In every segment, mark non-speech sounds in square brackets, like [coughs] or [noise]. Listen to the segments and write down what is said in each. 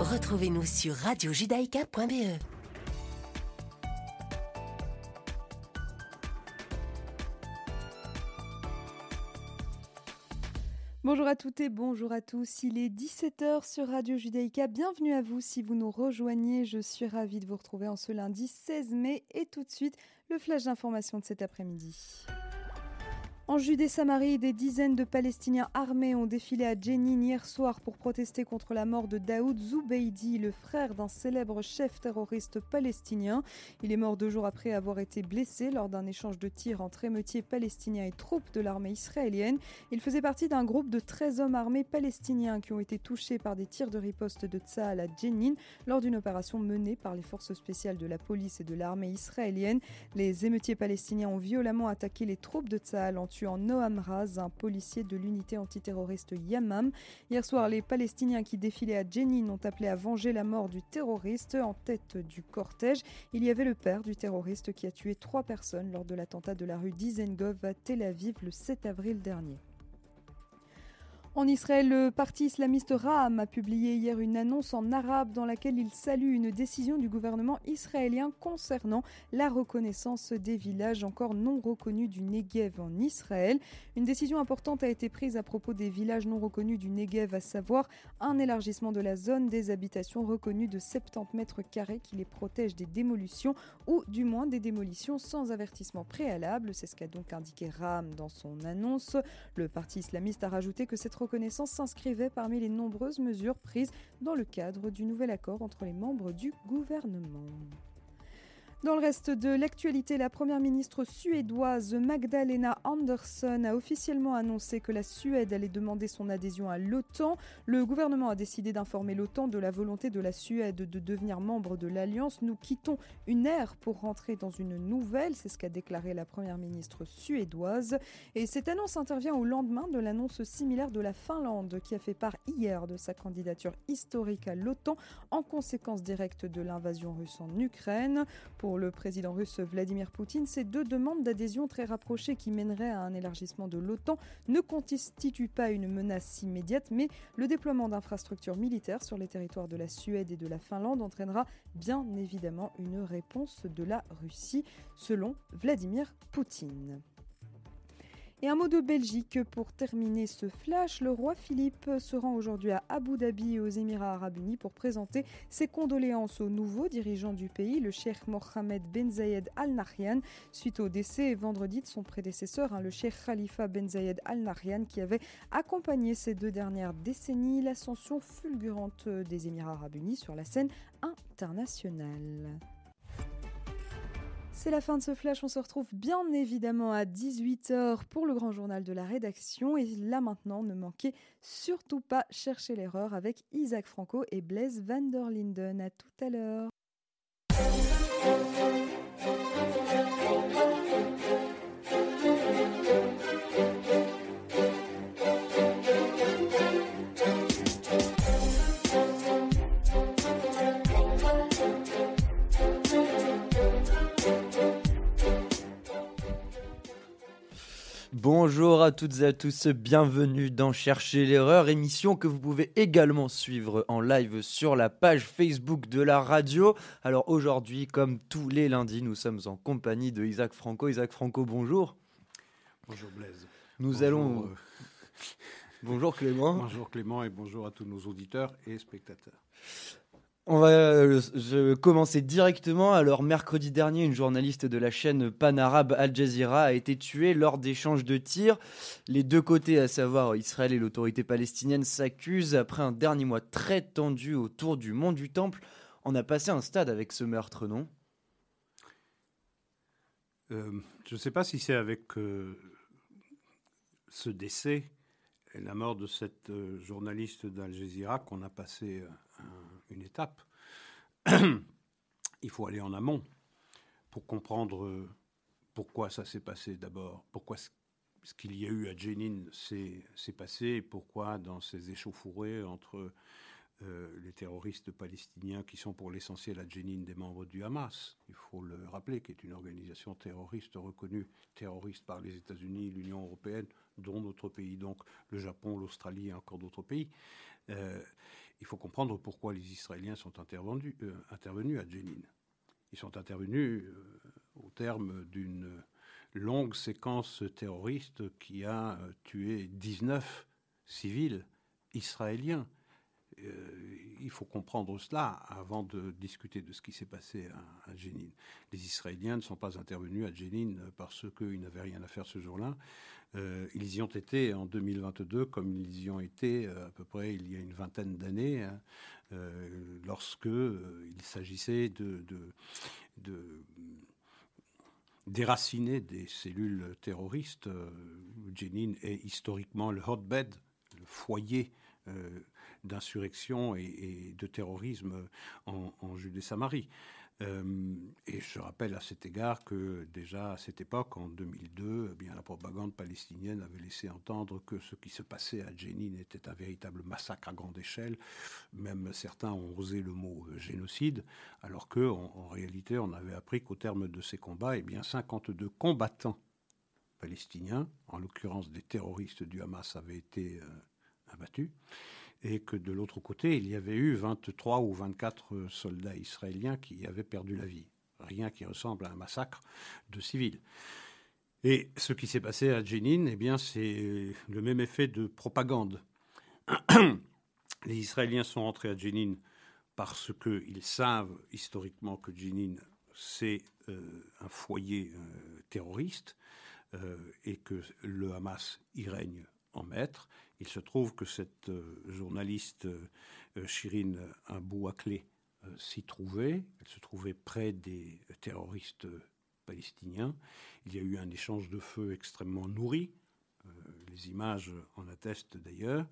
Retrouvez-nous sur radiojudaïka.be. Bonjour à toutes et bonjour à tous. Il est 17h sur Radio Judaïka. Bienvenue à vous si vous nous rejoignez. Je suis ravie de vous retrouver en ce lundi 16 mai et tout de suite le flash d'information de cet après-midi. En Judée-Samarie, des dizaines de Palestiniens armés ont défilé à Jenin hier soir pour protester contre la mort de Daoud Zoubeidi, le frère d'un célèbre chef terroriste palestinien. Il est mort deux jours après avoir été blessé lors d'un échange de tirs entre émeutiers palestiniens et troupes de l'armée israélienne. Il faisait partie d'un groupe de 13 hommes armés palestiniens qui ont été touchés par des tirs de riposte de Tsahal à Jenin lors d'une opération menée par les forces spéciales de la police et de l'armée israélienne. Les émeutiers palestiniens ont violemment attaqué les troupes de Tsahal en tuant Noam Raz, un policier de l'unité antiterroriste Yamam. Hier soir, les Palestiniens qui défilaient à Jenin ont appelé à venger la mort du terroriste. En tête du cortège, il y avait le père du terroriste qui a tué trois personnes lors de l'attentat de la rue Dizengov à Tel Aviv le 7 avril dernier. En Israël, le parti islamiste Raham a publié hier une annonce en arabe dans laquelle il salue une décision du gouvernement israélien concernant la reconnaissance des villages encore non reconnus du Negev en Israël. Une décision importante a été prise à propos des villages non reconnus du Negev, à savoir un élargissement de la zone des habitations reconnues de 70 mètres carrés qui les protège des démolitions ou du moins des démolitions sans avertissement préalable. C'est ce qu'a donc indiqué Raham dans son annonce. Le parti islamiste a rajouté que cette reconnaissance s'inscrivait parmi les nombreuses mesures prises dans le cadre du nouvel accord entre les membres du gouvernement. Dans le reste de l'actualité, la première ministre suédoise Magdalena Andersson a officiellement annoncé que la Suède allait demander son adhésion à l'OTAN. Le gouvernement a décidé d'informer l'OTAN de la volonté de la Suède de devenir membre de l'Alliance. Nous quittons une ère pour rentrer dans une nouvelle, c'est ce qu'a déclaré la première ministre suédoise. Et cette annonce intervient au lendemain de l'annonce similaire de la Finlande qui a fait part hier de sa candidature historique à l'OTAN en conséquence directe de l'invasion russe en Ukraine. Le président russe Vladimir Poutine, ces deux demandes d'adhésion très rapprochées qui mèneraient à un élargissement de l'OTAN ne constituent pas une menace immédiate, mais le déploiement d'infrastructures militaires sur les territoires de la Suède et de la Finlande entraînera bien évidemment une réponse de la Russie, selon Vladimir Poutine. Et un mot de Belgique pour terminer ce flash. Le roi Philippe se rend aujourd'hui à Abu Dhabi et aux Émirats arabes unis pour présenter ses condoléances au nouveau dirigeant du pays, le cheikh Mohammed Ben Zayed Al Nahyan, suite au décès vendredi de son prédécesseur, hein, le cheikh Khalifa Ben Zayed Al Nahyan, qui avait accompagné ces deux dernières décennies l'ascension fulgurante des Émirats arabes unis sur la scène internationale. C'est la fin de ce flash. On se retrouve bien évidemment à 18h pour le grand journal de la rédaction. Et là maintenant, ne manquez surtout pas chercher l'erreur avec Isaac Franco et Blaise Van der Linden. À tout à l'heure. Bonjour à toutes et à tous, bienvenue dans Chercher l'erreur, émission que vous pouvez également suivre en live sur la page Facebook de la radio. Alors aujourd'hui, comme tous les lundis, nous sommes en compagnie de Isaac Franco. Isaac Franco, bonjour. Bonjour Blaise. Nous Bonjour, allons... euh, [laughs] Bonjour Clément. Bonjour Clément et bonjour à tous nos auditeurs et spectateurs. On va euh, commencer directement. Alors, mercredi dernier, une journaliste de la chaîne pan-arabe Al Jazeera a été tuée lors d'échanges de tirs. Les deux côtés, à savoir Israël et l'autorité palestinienne, s'accusent après un dernier mois très tendu autour du mont du Temple. On a passé un stade avec ce meurtre, non? Euh, je ne sais pas si c'est avec euh, ce décès et la mort de cette journaliste d'Al Jazeera qu'on a passé un- une étape. [clears throat] Il faut aller en amont pour comprendre euh, pourquoi ça s'est passé d'abord, pourquoi ce qu'il y a eu à Jenin s'est passé pourquoi dans ces échauffourées entre euh, les terroristes palestiniens qui sont pour l'essentiel à Jenin des membres du Hamas, il faut le rappeler, qui est une organisation terroriste reconnue terroriste par les États-Unis, l'Union européenne, dont notre pays, donc le Japon, l'Australie et encore d'autres pays. Euh, il faut comprendre pourquoi les Israéliens sont intervenus, euh, intervenus à Jenin. Ils sont intervenus au terme d'une longue séquence terroriste qui a tué 19 civils israéliens euh, il faut comprendre cela avant de discuter de ce qui s'est passé à, à, Jenin. Les Israéliens ne sont pas intervenus à Jenin parce qu'ils n'avaient rien à faire ce jour-là. Euh, ils y ont été en 2022 comme ils y ont été euh, à peu près il y a une vingtaine d'années, hein, euh, lorsque il s'agissait de, déraciner des cellules terroristes. Jenin est historiquement le hotbed, le foyer d'insurrection et, et, de terrorisme en, en Judée-Samarie. Euh, et je rappelle à cet égard que déjà à cette époque, en 2002, eh bien, la propagande palestinienne avait laissé entendre que ce qui se passait à Jenin était un véritable massacre à grande échelle. Même certains ont osé le mot euh, génocide, alors que en, réalité, on avait appris qu'au terme de ces combats, eh bien, 52 combattants palestiniens, en l'occurrence des terroristes du Hamas, avaient été euh, abattus et que de l'autre côté, il y avait eu 23 ou 24 soldats israéliens qui avaient perdu la vie. Rien qui ressemble à un massacre de civils. Et ce qui s'est passé à Jenin, eh bien, c'est le même effet de propagande. [clears throat] Les Israéliens sont entrés à Jenin parce qu'ils savent historiquement que Jenin, c'est euh, un foyer euh, terroriste euh, et que le Hamas y règne en maître. Il se trouve que cette euh, journaliste euh, Shirin Abou-Akleh euh, s'y trouvait. Elle se trouvait près des terroristes palestiniens. Il y a eu un échange de feu extrêmement nourri. les images en attestent d'ailleurs.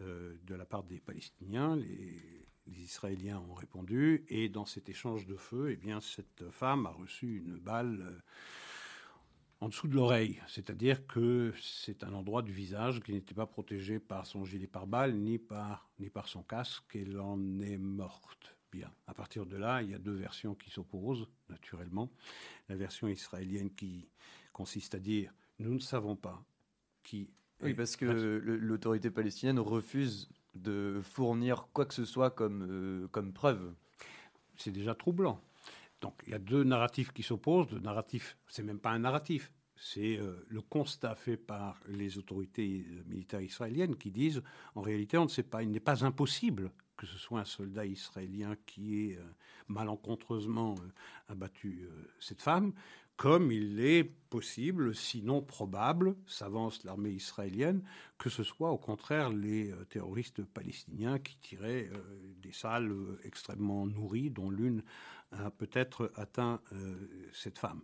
de la part des Palestiniens, les, les, Israéliens ont répondu. Et dans cet échange de feu, eh bien, cette femme a reçu une balle en dessous de l'oreille, c'est-à-dire que c'est un endroit du visage qui n'était pas protégé par son gilet pare-balles ni par, ni par son casque, et elle en est morte. Bien. À partir de là, il y a deux versions qui s'opposent, naturellement. La version israélienne qui consiste à dire nous ne savons pas qui. Oui, parce que l'autorité palestinienne refuse de fournir quoi que ce soit comme, euh, comme preuve. C'est déjà troublant. Donc il y a deux narratifs qui s'opposent. Le narratif, c'est même pas un narratif, c'est euh, le constat fait par les autorités euh, militaires israéliennes qui disent en réalité on ne sait pas, il n'est pas impossible que ce soit un soldat israélien qui ait euh, malencontreusement abattu cette femme, comme il est possible, sinon probable, s'avance l'armée israélienne, que ce soit au contraire les terroristes palestiniens qui tiraient des salles extrêmement nourries, dont l'une a peut-être atteint euh, cette femme.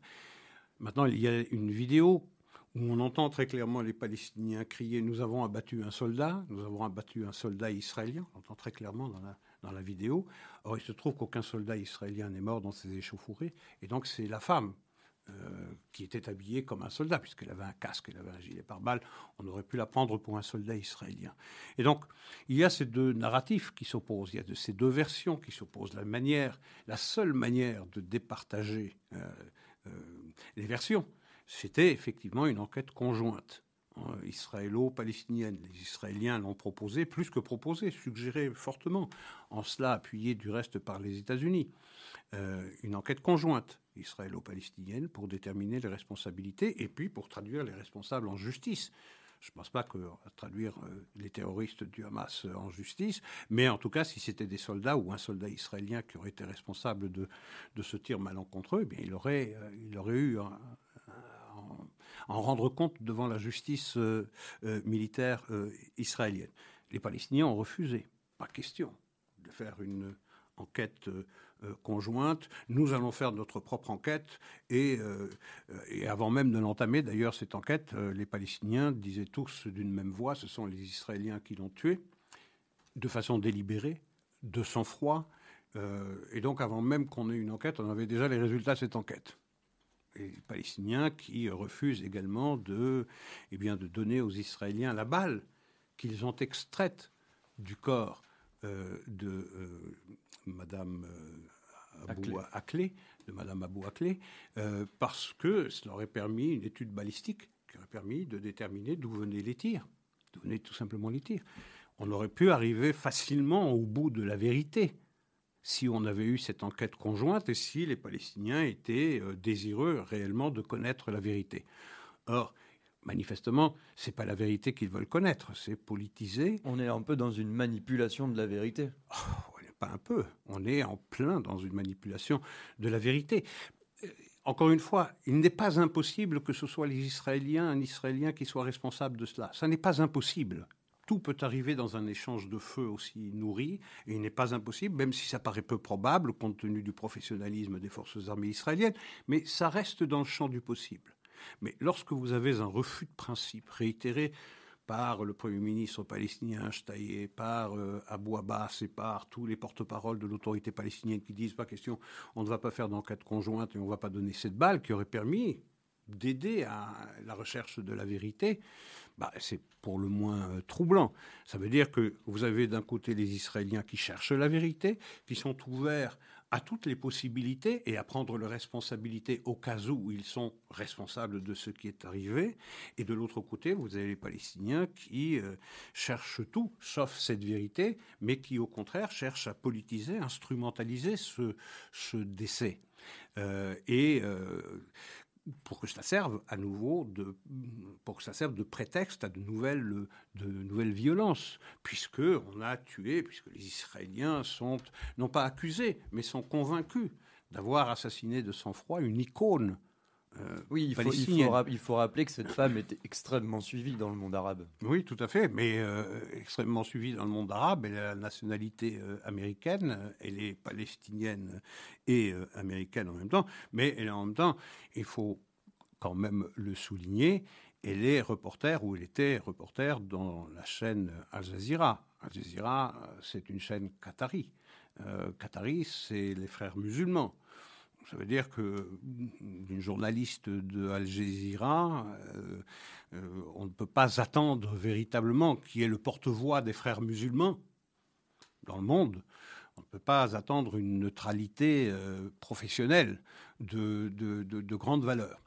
Maintenant, il y a une vidéo où on entend très clairement les Palestiniens crier Nous avons abattu un soldat, nous avons abattu un soldat israélien. On entend très clairement dans la, dans la vidéo. Or, il se trouve qu'aucun soldat israélien n'est mort dans ces échauffourées. Et donc, c'est la femme euh, qui était habillée comme un soldat, puisqu'elle avait un casque, elle avait un gilet pare-balles, on aurait pu la prendre pour un soldat israélien. Et donc, il y a ces deux narratifs qui s'opposent, il y a de ces deux versions qui s'opposent. La manière, la seule manière de départager euh, euh, les versions, c'était effectivement une enquête conjointe israélo-palestinienne. Les Israéliens l'ont proposé, plus que proposé, suggéré fortement, en cela appuyé du reste par les États-Unis. Une enquête conjointe israélo-palestinienne pour déterminer les responsabilités et puis pour traduire les responsables en justice. Je ne pense pas que traduire euh, les terroristes du Hamas en justice, mais en tout cas, si c'était des soldats ou un soldat israélien qui aurait été responsable de, ce tir malencontreux, eh bien, il, aurait, euh, il aurait eu un, en, en, rendre compte devant la justice euh, euh, militaire euh, israélienne. Les Palestiniens ont refusé, pas question, de faire une enquête euh, conjointe. Nous allons faire notre propre enquête et, euh, avant même de l'entamer, d'ailleurs, cette enquête, euh, les Palestiniens disaient tous d'une même voix, ce sont les Israéliens qui l'ont tué, de façon délibérée, de sang-froid. Et donc, avant même qu'on ait une enquête, on avait déjà les résultats de cette enquête et les Palestiniens qui refusent également de, eh bien, de donner aux Israéliens la balle qu'ils ont extraite du corps de Madame Abou Aklé, de Madame Abou Aklé, parce que cela aurait permis une étude balistique qui aurait permis de déterminer d'où venaient les tirs, d'où venaient tout simplement les tirs. On aurait pu arriver facilement au bout de la vérité si on avait eu cette enquête conjointe et si les Palestiniens étaient euh, désireux réellement de connaître la vérité. Or, manifestement, c'est pas la vérité qu'ils veulent connaître, c'est politiser. On est un peu dans une manipulation de la vérité. Oh, pas un peu, on est en plein dans une manipulation de la vérité. Euh, encore une fois, il n'est pas impossible que ce soit les Israéliens, un Israélien qui soit responsable de cela. Ça n'est pas impossible. Tout peut arriver dans un échange de feu aussi nourri, et il n'est pas impossible, même si ça paraît peu probable compte tenu du professionnalisme des forces armées israéliennes, mais ça reste dans le champ du possible. Mais lorsque vous avez un refus de principe réitéré par le Premier ministre palestinien Shtaye, par euh, Abou Abbas et par tous les porte-paroles de l'autorité palestinienne qui disent pas question, on ne va pas faire d'enquête conjointe et on ne va pas donner cette balle qui aurait permis d'aider à la recherche de la vérité, bah, c'est pour le moins euh, troublant. Ça veut dire que vous avez d'un côté les Israéliens qui cherchent la vérité, qui sont ouverts à toutes les possibilités et à prendre leurs responsabilités au cas où ils sont responsables de ce qui est arrivé. Et de l'autre côté, vous avez les Palestiniens qui euh, cherchent tout, sauf cette vérité, mais qui au contraire cherchent à politiser, instrumentaliser ce, décès. Euh, et pour que cela serve à nouveau ça de prétexte à de nouvelles, de nouvelles violences, puisque on a tué, puisque les Israéliens sont non pas accusés, mais sont convaincus d'avoir assassiné de sang-froid une icône euh, oui, il faut, il, faut, rappeler que cette femme était extrêmement suivie dans le monde arabe. Oui, tout à fait, mais euh, extrêmement suivie dans le monde arabe. Elle a la nationalité euh, américaine, elle est palestinienne et américaine en même temps, mais elle est en même temps, il faut quand même le souligner, elle est reporter ou elle était reporter dans la chaîne Al Jazeera. Al Jazeera, c'est une chaîne qatari. qatari, c'est les frères musulmans. Ça veut dire que journaliste de Al Jazeera, euh, euh, on ne peut pas attendre véritablement qui est le porte-voix des frères musulmans dans le monde. On ne peut pas attendre une neutralité euh, professionnelle de, de, grande valeur.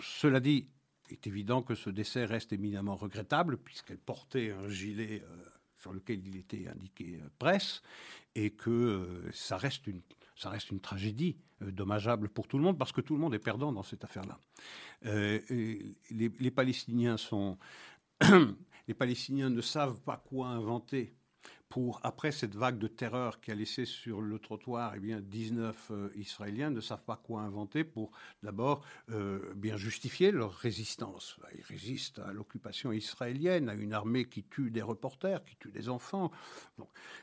Cela dit, il est évident que ce décès reste éminemment regrettable puisqu'elle portait un gilet sur lequel il était indiqué presse et que ça reste une ça reste une tragédie euh, dommageable pour tout le monde parce que tout le monde est perdant dans cette affaire-là. Euh, les, Palestiniens sont, [coughs] les Palestiniens ne savent pas quoi inventer après cette vague de terreur qui a laissé sur le trottoir eh bien, 19 euh, Israéliens, ne savent pas quoi inventer pour d'abord euh, bien justifier leur résistance. Ils résistent à l'occupation israélienne, à une armée qui tue des reporters, qui tue des enfants.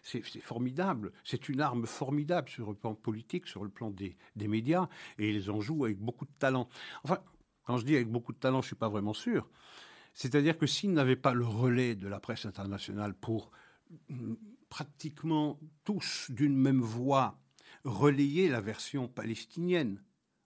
c'est formidable. C'est une arme formidable sur le plan politique, sur le plan des, des médias, et ils en jouent avec beaucoup de talent. Enfin, quand je dis avec beaucoup de talent, je ne suis pas vraiment sûr. C'est-à-dire que s'ils n'avaient pas le relais de la presse internationale pour pratiquement tous d'une même voix relayer la version palestinienne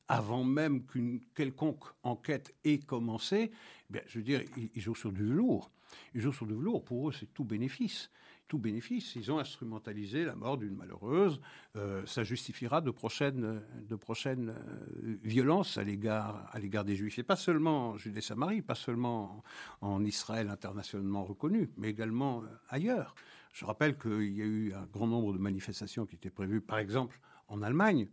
avant même qu'une quelconque enquête ait commencé, eh je veux dire, ils, jouent sur du velours. Ils jouent sur du velours. Pour eux, c'est tout bénéfice. Tout bénéfice. Ils ont instrumentalisé la mort d'une malheureuse. Euh, ça justifiera de prochaines, de prochaines euh, violences à l'égard, à l'égard des Juifs. Et pas seulement en Judée-Samarie, pas seulement en Israël internationalement reconnu, mais également euh, ailleurs. Je rappelle qu'il y a eu un grand nombre de manifestations qui étaient prévues, par exemple en Allemagne,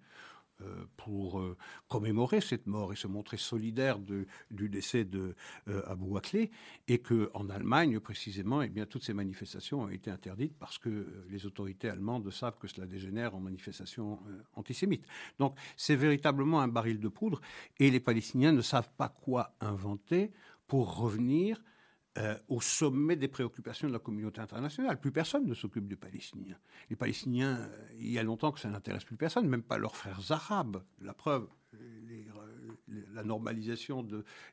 pour euh, commémorer cette mort et se montrer solidaire du décès de euh, Abou Akleh, et que en Allemagne précisément, eh bien toutes ces manifestations ont été interdites parce que les autorités allemandes savent que cela dégénère en manifestations antisémites. Donc c'est véritablement un baril de poudre, et les Palestiniens ne savent pas quoi inventer pour revenir euh, au sommet des préoccupations de la communauté internationale. Plus personne ne s'occupe des Palestiniens. Les Palestiniens, euh, il y a longtemps que ça n'intéresse plus personne, même pas leurs frères arabes. La preuve, la normalisation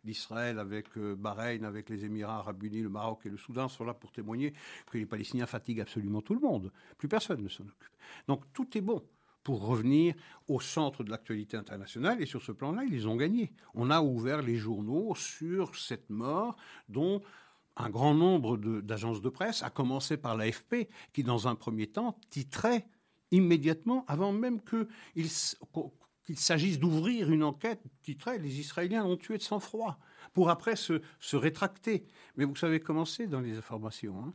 d'Israël avec euh, Bahreïn, avec les Émirats arabes unis, le Maroc et le Soudan sont là pour témoigner que les Palestiniens fatiguent absolument tout le monde. Plus personne ne s'en occupe. Donc tout est bon pour revenir au centre de l'actualité internationale. Et sur ce plan-là, ils ont gagné. On a ouvert les journaux sur cette mort dont un grand nombre d'agences de, presse, à commencer par l'AFP, qui dans un premier temps titrait immédiatement, avant même qu'il s'agisse d'ouvrir une enquête, titrait Les Israéliens ont tué de sang-froid, pour après se, rétracter. Mais vous savez comment c'est dans les informations. Hein?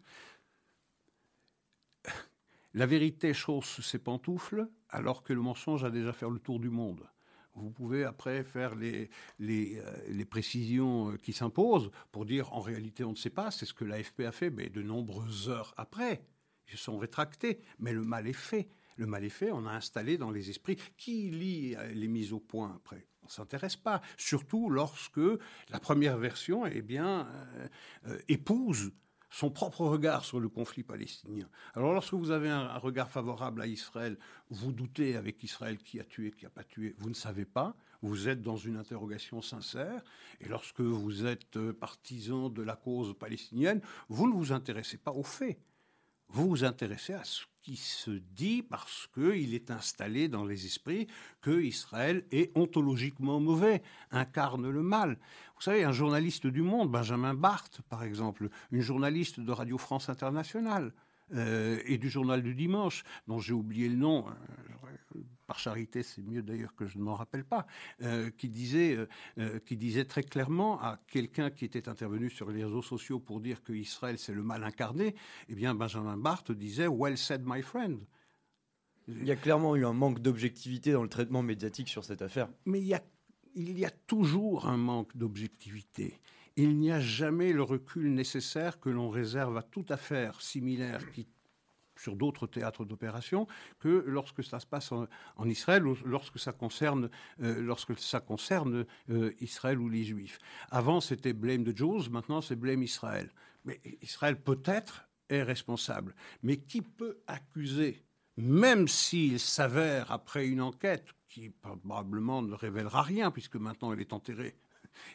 la vérité chausse ses pantoufles, alors que le mensonge a déjà fait le tour du monde. Vous pouvez après faire les, les, euh, les précisions euh, qui s'imposent pour dire en réalité on ne sait pas, c'est ce que l'AFP a fait, mais de nombreuses heures après, ils se sont rétractés, mais le mal est fait. Le mal est fait, on a installé dans les esprits qui lit euh, les mises au point après. On ne s'intéresse pas, surtout lorsque la première version eh bien, épouse son propre regard sur le conflit palestinien. Alors lorsque vous avez un, regard favorable à Israël, vous doutez avec Israël qui a tué, qui n'a pas tué, vous ne savez pas, vous êtes dans une interrogation sincère, et lorsque vous êtes euh, partisan de la cause palestinienne, vous ne vous intéressez pas aux faits, vous vous intéressez à ce qui se dit parce qu'il est installé dans les esprits que Israël est ontologiquement mauvais, incarne le mal. Vous savez, un journaliste du Monde, Benjamin Barthes, par exemple, une journaliste de Radio France Internationale, euh, et du journal du dimanche, dont j'ai oublié le nom, euh, par charité, c'est mieux d'ailleurs que je ne m'en rappelle pas, euh, qui, disait, qui disait très clairement à quelqu'un qui était intervenu sur les réseaux sociaux pour dire que Israël c'est le mal incarné, eh bien Benjamin Barthes disait Well said, my friend. Il y a clairement eu un manque d'objectivité dans le traitement médiatique sur cette affaire. Mais il y a, il y a toujours un manque d'objectivité il n'y a jamais le recul nécessaire que l'on réserve à toute affaire similaire qui sur d'autres théâtres d'opération que lorsque ça se passe en, Israël ou lorsque ça concerne, euh, lorsque ça concerne euh, Israël ou les Juifs. Avant, c'était blame the Jews, maintenant c'est blame Israël. Mais Israël peut-être est responsable. Mais qui peut accuser, même s'il s'avère après une enquête qui probablement ne révélera rien, puisque maintenant elle est enterrée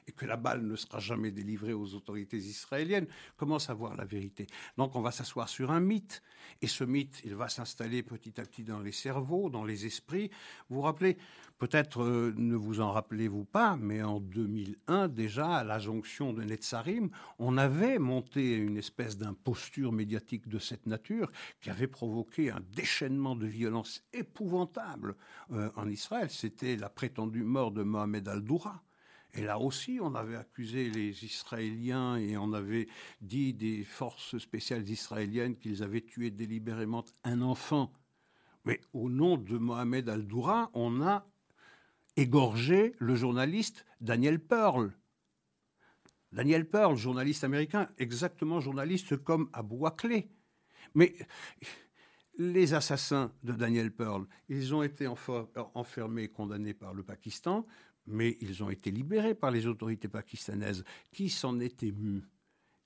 et que la balle ne sera jamais délivrée aux autorités israéliennes, comment savoir la vérité? Donc on va s'asseoir sur un mythe, et ce mythe, il va s'installer petit à petit dans les cerveaux, dans les esprits. Vous vous rappelez, peut-être euh, ne vous en rappelez-vous pas, mais en 2001 déjà, à la jonction de Netzarim, on avait monté une espèce d'imposture médiatique de cette nature qui avait provoqué un déchaînement de violence épouvantable euh, en Israël. C'était la prétendue mort de Mohamed al-Doura. Et là aussi, on avait accusé les Israéliens et on avait dit des forces spéciales israéliennes qu'ils avaient tué délibérément un enfant. Mais au nom de Mohamed Al-Doura, on a égorgé le journaliste Daniel Pearl. Daniel Pearl, journaliste américain, exactement journaliste comme Abou Akleh. Mais les assassins de Daniel Pearl, ils ont été enfermés condamnés par le Pakistan mais ils ont été libérés par les autorités pakistanaises. Qui s'en est ému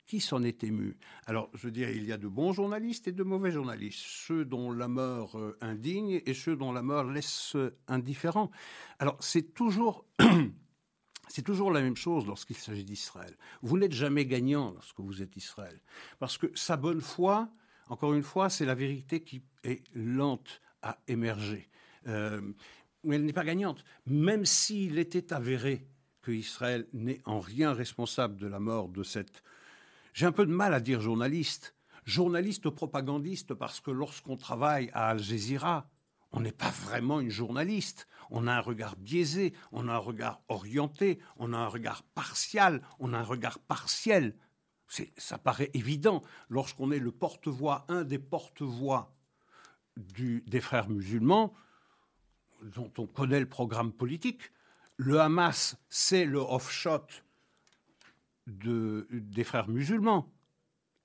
qui s'en est ému Alors, je dirais, il y a de bons journalistes et de mauvais journalistes, ceux dont la mort euh, indigne et ceux dont la mort laisse euh, indifférent. Alors, c'est toujours, [coughs] c'est toujours la même chose lorsqu'il s'agit d'Israël. Vous n'êtes jamais gagnant lorsque vous êtes Israël, parce que sa bonne foi, encore une fois, c'est la vérité qui est lente à émerger. Euh, elle n'est pas gagnante. Même s'il était avéré que Israël n'est en rien responsable de la mort de cette... J'ai un peu de mal à dire journaliste. Journaliste propagandiste parce que lorsqu'on travaille à Al Jazeera, on n'est pas vraiment une journaliste. On a un regard biaisé, on a un regard orienté, on a un regard partial, on a un regard partiel. Ça paraît évident lorsqu'on est le porte-voix, un des porte-voix des frères musulmans dont on connaît le programme politique. Le Hamas, c'est le off-shot de, des frères musulmans.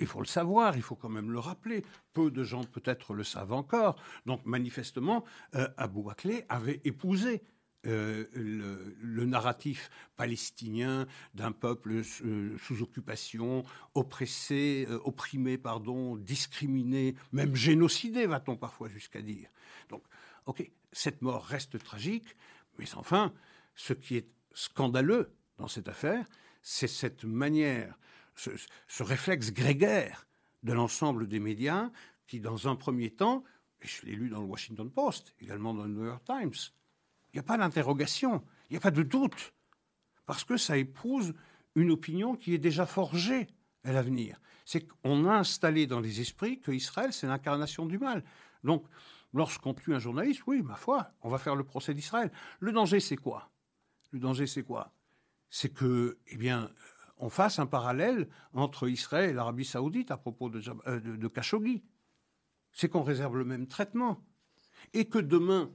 Il faut le savoir, il faut quand même le rappeler. Peu de gens peut-être le savent encore. Donc manifestement, euh, Abou avait épousé euh, le, narratif palestinien d'un peuple euh, sous occupation, oppressé, opprimé, pardon, discriminé, même génocidé, va-t-on parfois jusqu'à dire. Donc, ok, cette mort reste tragique, mais enfin, ce qui est scandaleux dans cette affaire, c'est cette manière, ce, réflexe grégaire de l'ensemble des médias qui, dans un premier temps, et je l'ai lu dans le Washington Post, également dans le New York Times, il n'y a pas d'interrogation, il n'y a pas de doute, parce que ça épouse une opinion qui est déjà forgée est l'avenir. C'est qu'on a installé dans les esprits que Israël, c'est l'incarnation du mal. Donc, lorsqu'on tue un journaliste, oui, ma foi, on va faire le procès d'Israël. Le danger, c'est quoi? Le danger, c'est quoi? C'est que, eh bien, on fasse un parallèle entre Israël et l'Arabie Saoudite à propos de, euh, de Khashoggi. C'est qu'on réserve le même traitement. Et que demain,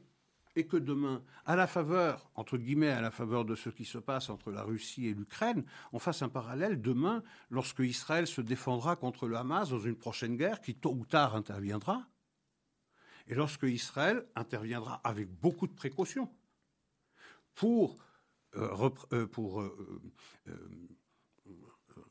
et que demain, à la faveur, entre guillemets, à la faveur de ce qui se passe entre la Russie et l'Ukraine, on fasse un parallèle demain lorsque Israël se défendra contre le Hamas dans une prochaine guerre qui tôt ou tard interviendra, et lorsque Israël interviendra avec beaucoup de précautions pour, euh, euh, euh,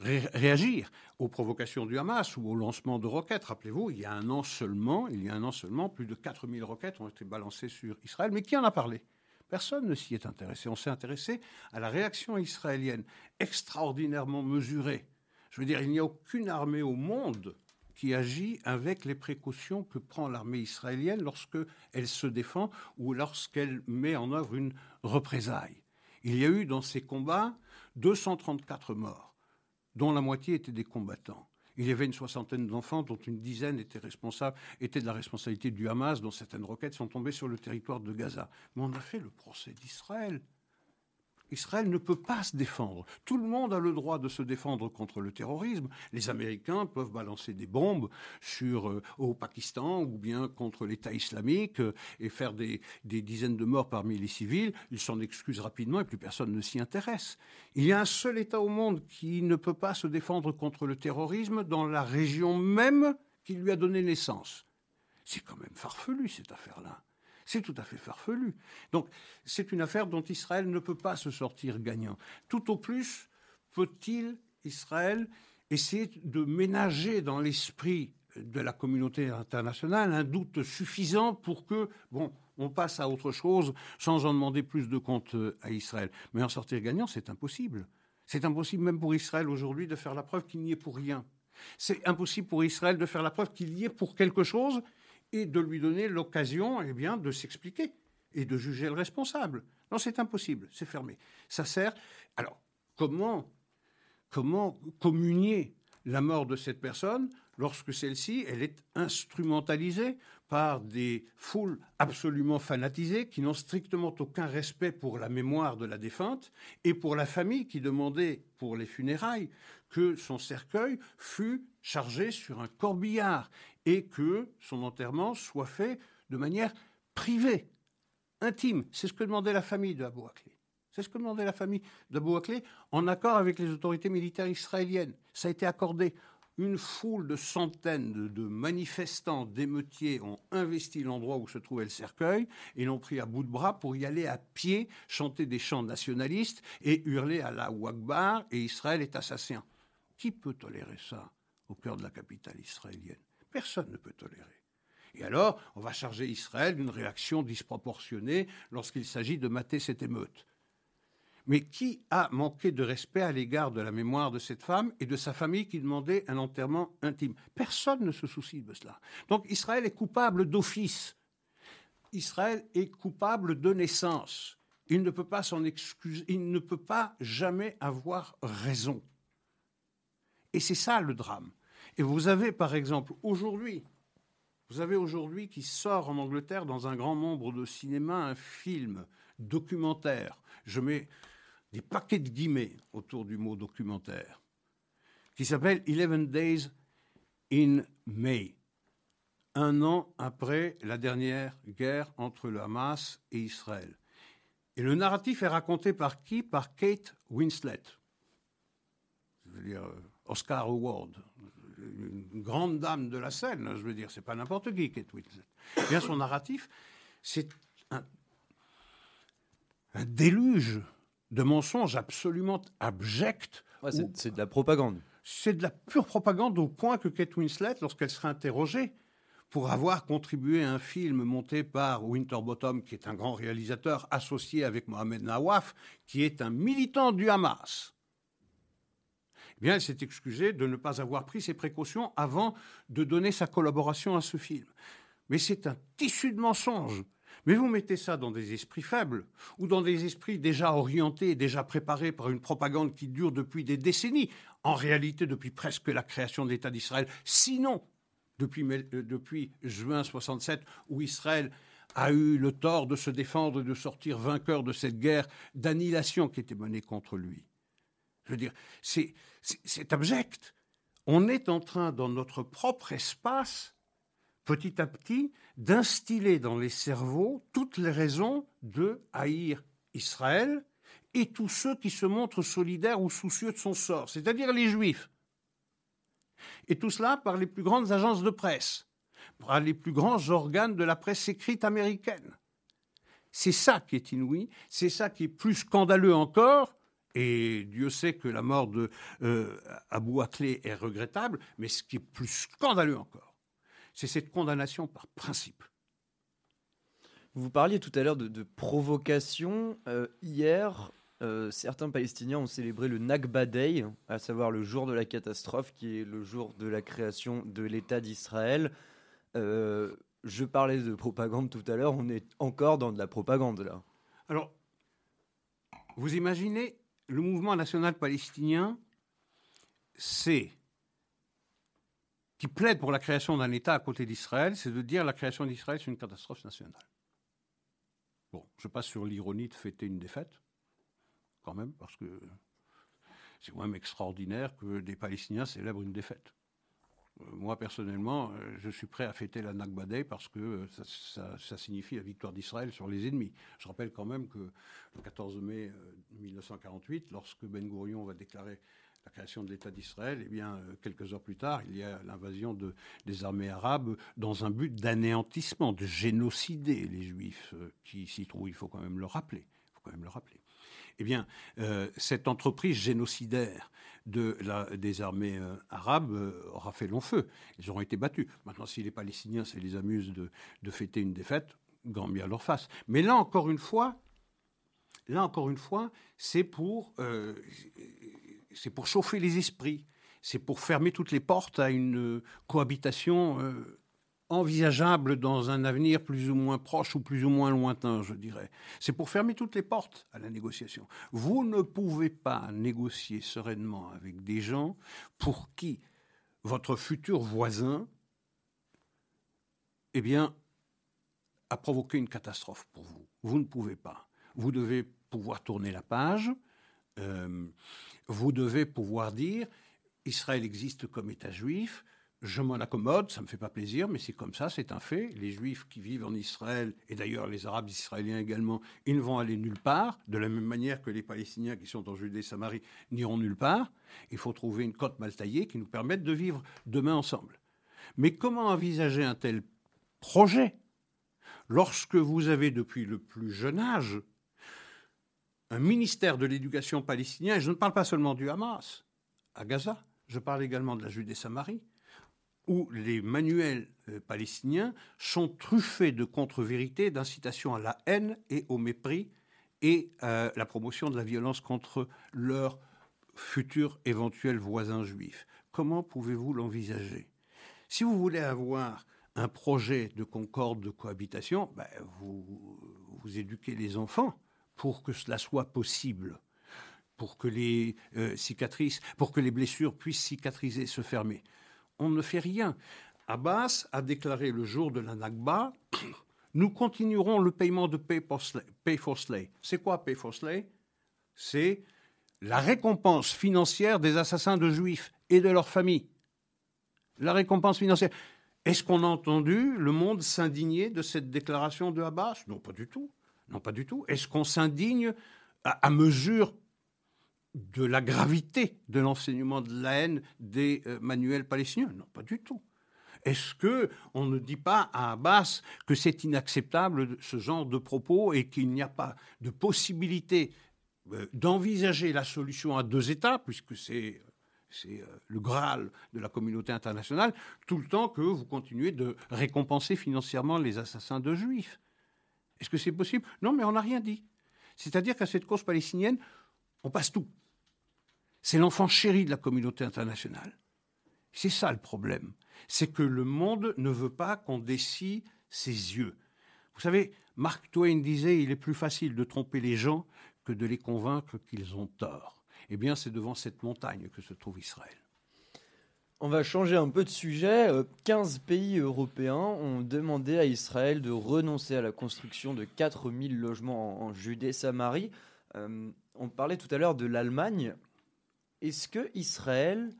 réagir aux provocations du Hamas ou au lancement de roquettes. Rappelez-vous, il y a un an seulement, il y a un an seulement, plus de 4000 roquettes ont été balancées sur Israël. Mais qui en a parlé? Personne ne s'y est intéressé. On s'est intéressé à la réaction israélienne, extraordinairement mesurée. Je veux dire, il n'y a aucune armée au monde qui agit avec les précautions que prend l'armée israélienne lorsqu'elle se défend ou lorsqu'elle met en œuvre une représaille. Il y a eu dans ces combats 234 morts dont la moitié étaient des combattants. Il y avait une soixantaine d'enfants, dont une dizaine étaient responsables, étaient de la responsabilité du Hamas, dont certaines roquettes sont tombées sur le territoire de Gaza. Mais on a fait le procès d'Israël. Israël ne peut pas se défendre. Tout le monde a le droit de se défendre contre le terrorisme. Les Américains peuvent balancer des bombes sur, euh, au Pakistan ou bien contre l'État islamique euh, et faire des, dizaines de morts parmi les civils. Ils s'en excusent rapidement et plus personne ne s'y intéresse. Il y a un seul État au monde qui ne peut pas se défendre contre le terrorisme dans la région même qui lui a donné naissance. C'est quand même farfelu cette affaire-là. C'est tout à fait farfelu. Donc, c'est une affaire dont Israël ne peut pas se sortir gagnant. Tout au plus, peut-il, Israël, essayer de ménager dans l'esprit de la communauté internationale un doute suffisant pour que, bon, on passe à autre chose sans en demander plus de compte à Israël. Mais en sortir gagnant, c'est impossible. C'est impossible même pour Israël aujourd'hui de faire la preuve qu'il n'y est pour rien. C'est impossible pour Israël de faire la preuve qu'il y est pour quelque chose et de lui donner l'occasion eh bien, de s'expliquer et de juger le responsable. Non, c'est impossible, c'est fermé. Ça sert. Alors, comment, comment communier la mort de cette personne lorsque celle-ci, elle est instrumentalisée par des foules absolument fanatisées qui n'ont strictement aucun respect pour la mémoire de la défunte et pour la famille qui demandait pour les funérailles que son cercueil fût chargé sur un corbillard et que son enterrement soit fait de manière privée, intime. C'est ce que demandait la famille de Abou Akleh. C'est ce que demandait la famille d'Abou Akleh en accord avec les autorités militaires israéliennes. Ça a été accordé. Une foule de centaines de, manifestants, d'émeutiers ont investi l'endroit où se trouvait le cercueil et l'ont pris à bout de bras pour y aller à pied, chanter des chants nationalistes et hurler à la Akbar et Israël est assassin. Qui peut tolérer ça au cœur de la capitale israélienne? Personne ne peut tolérer. Et alors, on va charger Israël d'une réaction disproportionnée lorsqu'il s'agit de mater cette émeute. Mais qui a manqué de respect à l'égard de la mémoire de cette femme et de sa famille qui demandait un enterrement intime? Personne ne se soucie de cela. Donc Israël est coupable d'office. Israël est coupable de naissance. Il ne peut pas s'en excuser, il ne peut pas jamais avoir raison. Et c'est ça le drame. Et vous avez, par exemple, aujourd'hui, vous avez aujourd'hui qui sort en Angleterre dans un grand nombre de cinémas un film documentaire. Je mets des paquets de guillemets autour du mot documentaire, qui s'appelle Eleven Days in May, un an après la dernière guerre entre le Hamas et Israël. Et le narratif est raconté par qui? Par Kate Winslet. Je veux dire, euh, Oscar Award, une grande dame de la scène, je veux dire, c'est pas n'importe qui, Kate Winslet. Bien, son narratif, c'est un, déluge de mensonges absolument abjects. c'est de la propagande. C'est de la pure propagande au point que Kate Winslet, lorsqu'elle sera interrogée pour avoir contribué à un film monté par Winterbottom, qui est un grand réalisateur associé avec Mohamed Nawaf, qui est un militant du Hamas, bien, elle s'est excusée de ne pas avoir pris ses précautions avant de donner sa collaboration à ce film. Mais c'est un tissu de mensonges. Mais vous mettez ça dans des esprits faibles ou dans des esprits déjà orientés, déjà préparés par une propagande qui dure depuis des décennies. en réalité depuis presque la création de l'État d'Israël, sinon depuis, euh, depuis juin 67, où Israël a eu le tort de se défendre et de sortir vainqueur de cette guerre d'annihilation qui était menée contre lui. Je veux dire, c'est abject. On est en train, dans notre propre espace, petit à petit, d'instiller dans les cerveaux toutes les raisons de haïr Israël et tous ceux qui se montrent solidaires ou soucieux de son sort, c'est-à-dire les juifs. Et tout cela par les plus grandes agences de presse, par les plus grands organes de la presse écrite américaine. C'est ça qui est inouï, c'est ça qui est plus scandaleux encore, et Dieu sait que la mort de euh, Abou Akleh est regrettable, mais ce qui est plus scandaleux encore, c'est cette condamnation par principe. Vous parliez tout à l'heure de, provocation. Euh, hier, euh, certains Palestiniens ont célébré le Nakba Day, à savoir le jour de la catastrophe, qui est le jour de la création de l'État d'Israël. Euh, je parlais de propagande tout à l'heure, on est encore dans de la propagande là. Alors, vous imaginez, le mouvement national palestinien, c'est qui plaide pour la création d'un État à côté d'Israël, c'est de dire la création d'Israël, c'est une catastrophe nationale. Bon, je passe sur l'ironie de fêter une défaite quand même, parce que c'est quand même extraordinaire que des Palestiniens célèbrent une défaite. Euh, moi, personnellement, euh, je suis prêt à fêter la Nakba parce que euh, ça, signifie la victoire d'Israël sur les ennemis. Je rappelle quand même que le 14 mai 1948, lorsque Ben Gurion va déclarer la création de l'État d'Israël, eh bien, quelques heures plus tard, il y a l'invasion de, des armées arabes dans un but d'anéantissement, de génocider les Juifs qui s'y trouvent. Il faut quand même le rappeler eh bien, euh, cette entreprise génocidaire de la, des armées euh, arabes euh, aura fait long feu. Ils auront été battus. Maintenant, si les Palestiniens, ça les amuse de, de fêter une défaite, grand bien leur face. Mais là, encore une fois, là, encore une fois, c'est pour, c'est pour chauffer les esprits. C'est pour fermer toutes les portes à une cohabitation envisageable dans un avenir plus ou moins proche ou plus ou moins lointain, je dirais. C'est pour fermer toutes les portes à la négociation. Vous ne pouvez pas négocier sereinement avec des gens pour qui votre futur voisin, eh bien, a provoqué une catastrophe pour vous. Vous ne pouvez pas. Vous devez pouvoir tourner la page. Euh, vous devez pouvoir dire Israël existe comme État juif je m'en accommode, ça ne me fait pas plaisir, mais c'est comme ça, c'est un fait. Les Juifs qui vivent en Israël, et d'ailleurs les Arabes israéliens également, ils ne vont aller nulle part, de la même manière que les Palestiniens qui sont en Judée-Samarie n'iront nulle part. Il faut trouver une cote mal taillée qui nous permette de vivre demain ensemble. Mais comment envisager un tel projet? Lorsque vous avez depuis le plus jeune âge un ministère de l'éducation palestinien, et je ne parle pas seulement du Hamas à Gaza, je parle également de la Judée-Samarie, où les manuels euh, palestiniens sont truffés de contre-vérités, d'incitation à la haine et au mépris et à la promotion de la violence contre leurs futurs éventuels voisins juifs. Comment pouvez-vous l'envisager? Si vous voulez avoir un projet de concorde, de cohabitation, ben, vous, vous éduquez les enfants pour que cela soit possible, pour que les euh, cicatrices, pour que les blessures puissent cicatriser, se fermer on ne fait rien. Abbas a déclaré le jour de la Nakba [coughs] Nous continuerons le paiement de Pay for Slay. C'est quoi Pay for Slay? C'est la récompense financière des assassins de juifs et de leurs familles. La récompense financière. Est-ce qu'on a entendu le monde s'indigner de cette déclaration de Abbas? Non, pas du tout. Non, pas du tout. Est-ce qu'on s'indigne à, mesure de la gravité de l'enseignement de la haine des euh, manuels palestiniens Non, pas du tout. Est-ce que on ne dit pas à Abbas que c'est inacceptable ce genre de propos et qu'il n'y a pas de possibilité euh, d'envisager la solution à deux États, puisque c'est c'est euh, le Graal de la communauté internationale, tout le temps que vous continuez de récompenser financièrement les assassins de juifs? Est-ce que c'est possible? Non, mais on n'a rien dit. C'est-à-dire qu'à cette cause palestinienne, on passe tout. C'est l'enfant chéri de la communauté internationale. C'est ça le problème. C'est que le monde ne veut pas qu'on décie ses yeux. Vous savez, Mark Twain disait il est plus facile de tromper les gens que de les convaincre qu'ils ont tort. eh bien c'est devant cette montagne que se trouve Israël. On va changer un peu de sujet. 15 euh, pays européens ont demandé à Israël de renoncer à la construction de 4000 logements en, Judée-Samarie. Euh, on parlait tout à l'heure de l'Allemagne. Est-ce que Israël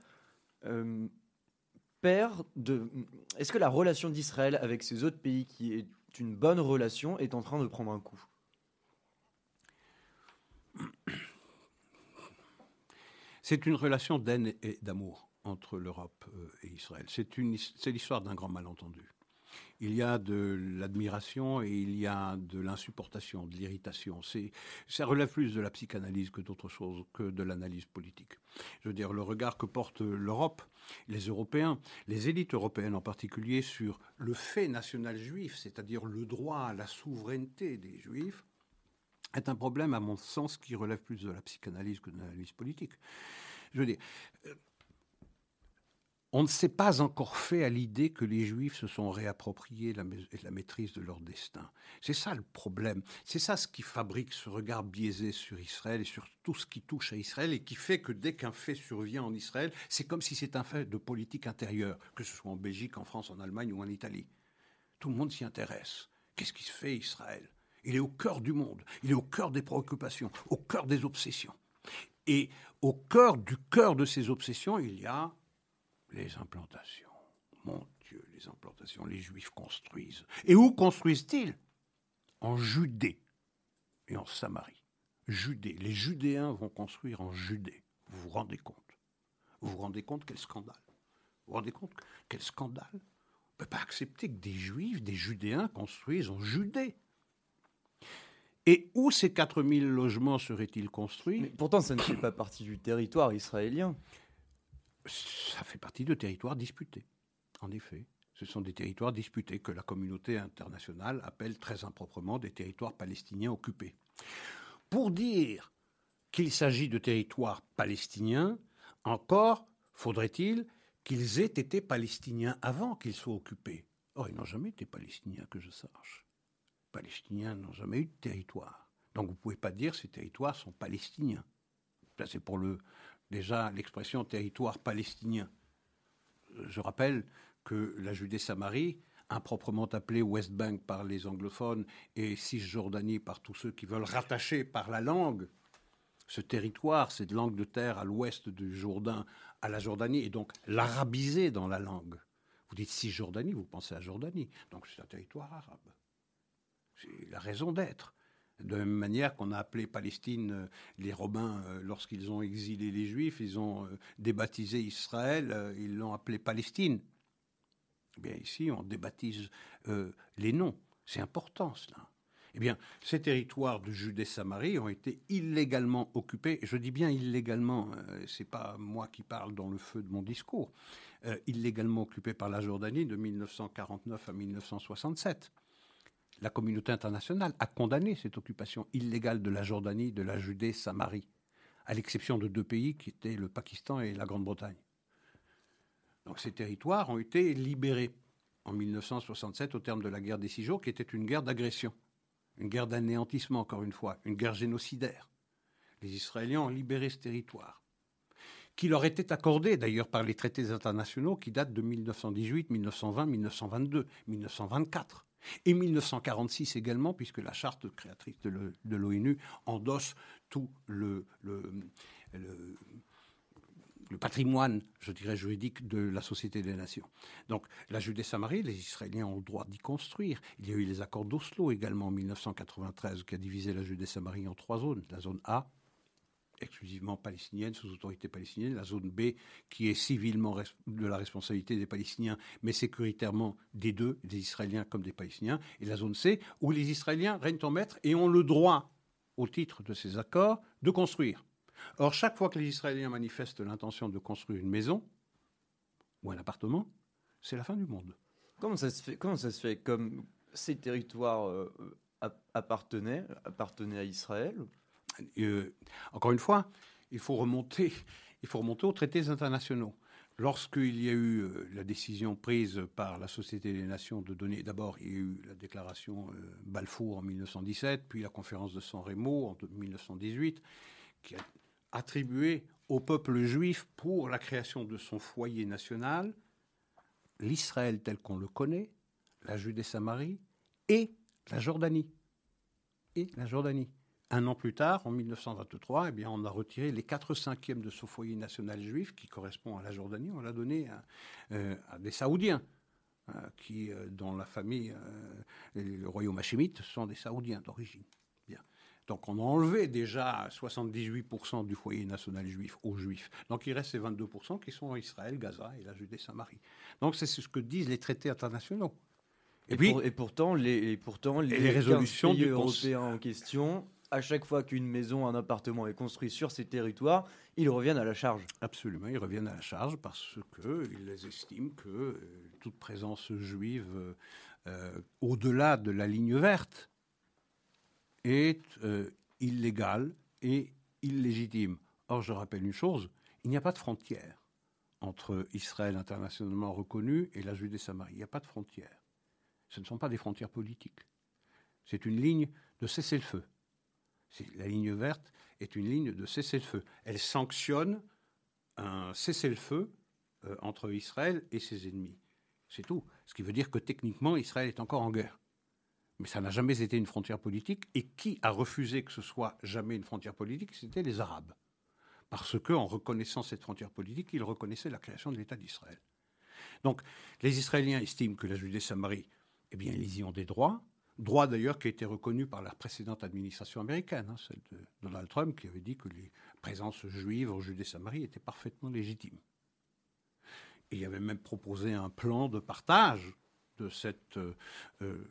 euh, perd de. Est-ce que la relation d'Israël avec ces autres pays, qui est une bonne relation, est en train de prendre un coup? C'est une relation d'aine et d'amour entre l'Europe euh, et Israël. C'est l'histoire d'un grand malentendu. Il y a de l'admiration et il y a de l'insupportation, de l'irritation. Ça relève plus de la psychanalyse que d'autre chose, que de l'analyse politique. Je veux dire, le regard que porte l'Europe, les Européens, les élites européennes en particulier, sur le fait national juif, c'est-à-dire le droit à la souveraineté des juifs, est un problème, à mon sens, qui relève plus de la psychanalyse que de l'analyse politique. Je veux dire, euh, on ne s'est pas encore fait à l'idée que les Juifs se sont réappropriés la, maîtrise de leur destin. C'est ça le problème. C'est ça ce qui fabrique ce regard biaisé sur Israël et sur tout ce qui touche à Israël et qui fait que dès qu'un fait survient en Israël, c'est comme si c'est un fait de politique intérieure, que ce soit en Belgique, en France, en Allemagne ou en Italie. Tout le monde s'y intéresse. Qu'est-ce qui se fait Israël? Il est au cœur du monde, il est au cœur des préoccupations, au cœur des obsessions. Et au cœur du cœur de ces obsessions, il y a les implantations. Mon Dieu, les implantations, les Juifs construisent. Et où construisent-ils? En Judée et en Samarie. Judée. Les Judéens vont construire en Judée. Vous vous rendez compte? Vous vous rendez compte quel scandale? Vous vous rendez compte quel scandale? On ne peut pas accepter que des Juifs, des Judéens construisent en Judée. Et où ces 4000 logements seraient-ils construits? Pourtant, ça ne fait pas partie du territoire israélien ça fait partie de territoires disputés. En effet, ce sont des territoires disputés que la communauté internationale appelle très improprement des territoires palestiniens occupés. Pour dire qu'il s'agit de territoires palestiniens, encore faudrait-il qu'ils aient été palestiniens avant qu'ils soient occupés. Or, ils n'ont jamais été palestiniens, que je sache. Les Palestiniens n'ont jamais eu de territoire. Donc, vous ne pouvez pas dire que ces territoires sont palestiniens. C'est pour le, déjà l'expression territoire palestinien. Je rappelle que la Judée-Samarie, improprement appelée West Bank par les anglophones et Cisjordanie par tous ceux qui veulent rattacher par la langue ce territoire, cette langue de terre à l'ouest du Jourdain, à la Jordanie, et donc l'arabiser dans la langue. Vous dites Cisjordanie, vous pensez à Jordanie. Donc c'est un territoire arabe. C'est la raison d'être. De la même manière qu'on a appelé Palestine, euh, les Romains, euh, lorsqu'ils ont exilé les Juifs, ils ont euh, débaptisé Israël, ils l'ont appelé Palestine. Eh bien, ici, on débaptise les noms. C'est important, cela. Eh bien, ces territoires de Judée-Samarie ont été illégalement occupés. Je dis bien illégalement, c'est pas moi qui parle dans le feu de mon discours. illégalement occupés par la Jordanie de 1949 à 1967 la communauté internationale a condamné cette occupation illégale de la Jordanie, de la Judée, Samarie, à l'exception de deux pays qui étaient le Pakistan et la Grande-Bretagne. Donc ces territoires ont été libérés en 1967 au terme de la guerre des six jours, qui était une guerre d'agression, une guerre d'anéantissement, encore une fois, une guerre génocidaire. Les Israéliens ont libéré ce territoire, qui leur était accordé d'ailleurs par les traités internationaux qui datent de 1918, 1920, 1922, 1924. Et 1946 également, puisque la charte créatrice de l'ONU endosse tout le, patrimoine, je dirais, juridique de la Société des Nations. Donc la Judée-Samarie, les Israéliens ont le droit d'y construire. Il y a eu les accords d'Oslo également en 1993 qui a divisé la Judée-Samarie en trois zones. La zone A, exclusivement palestinienne, sous autorité palestinienne, la zone B qui est civilement de la responsabilité des Palestiniens, mais sécuritairement des deux, des Israéliens comme des Palestiniens, et la zone C où les Israéliens règnent en maître et ont le droit, au titre de ces accords, de construire. Or, chaque fois que les Israéliens manifestent l'intention de construire une maison ou un appartement, c'est la fin du monde. Comment ça se fait Comment ça se fait Comme ces territoires euh, appartenaient, appartenaient à Israël euh, encore une fois, il faut remonter, il faut remonter aux traités internationaux. Lorsqu'il y a eu euh, la décision prise par la Société des Nations de donner, d'abord il y a eu la déclaration euh, Balfour en 1917, puis la conférence de San Remo en 1918, qui a attribué au peuple juif pour la création de son foyer national l'Israël tel qu'on le connaît, la Judée-Samarie et la Jordanie. Et la Jordanie. Un an plus tard, en 1923, eh bien, on a retiré les 4 cinquièmes de ce foyer national juif qui correspond à la Jordanie, on l'a donné à, euh, des Saoudiens, euh, qui, euh, dont la famille, le royaume hachémite, sont des Saoudiens d'origine. Donc on a enlevé déjà 78% du foyer national juif aux juifs. Donc il reste ces 22% qui sont Israël, Gaza et la Judée-Samarie. Donc c'est ce que disent les traités internationaux. Et, puis, et pourtant, les, pourtant, les, résolutions pays européens en question, à chaque fois qu'une maison, un appartement est construit sur ces territoires, ils reviennent à la charge. Absolument, ils reviennent à la charge parce qu'ils estiment que euh, toute présence juive euh, au-delà de la ligne verte est euh, illégale et illégitime. Or, je rappelle une chose, il n'y a pas de frontière entre Israël internationalement reconnu et la Judée-Samarie. Il n'y a pas de frontière. Ce ne sont pas des frontières politiques. C'est une ligne de cessez-le-feu. La ligne verte est une ligne de cessez-le-feu. Elle sanctionne un cessez-le-feu euh, entre Israël et ses ennemis. C'est tout. Ce qui veut dire que techniquement, Israël est encore en guerre mais ça n'a jamais été une frontière politique. Et qui a refusé que ce soit jamais une frontière politique? C'était les Arabes. Parce qu'en reconnaissant cette frontière politique, ils reconnaissaient la création de l'État d'Israël. Donc, les Israéliens estiment que la Judée-Samarie, eh bien, ils y ont des droits. Droits d'ailleurs qui étaient reconnus par la précédente administration américaine, hein, celle de Donald Trump, qui avait dit que les présences juives en Judée-Samarie étaient parfaitement légitimes. Il avait même proposé un plan de partage de cette euh, euh,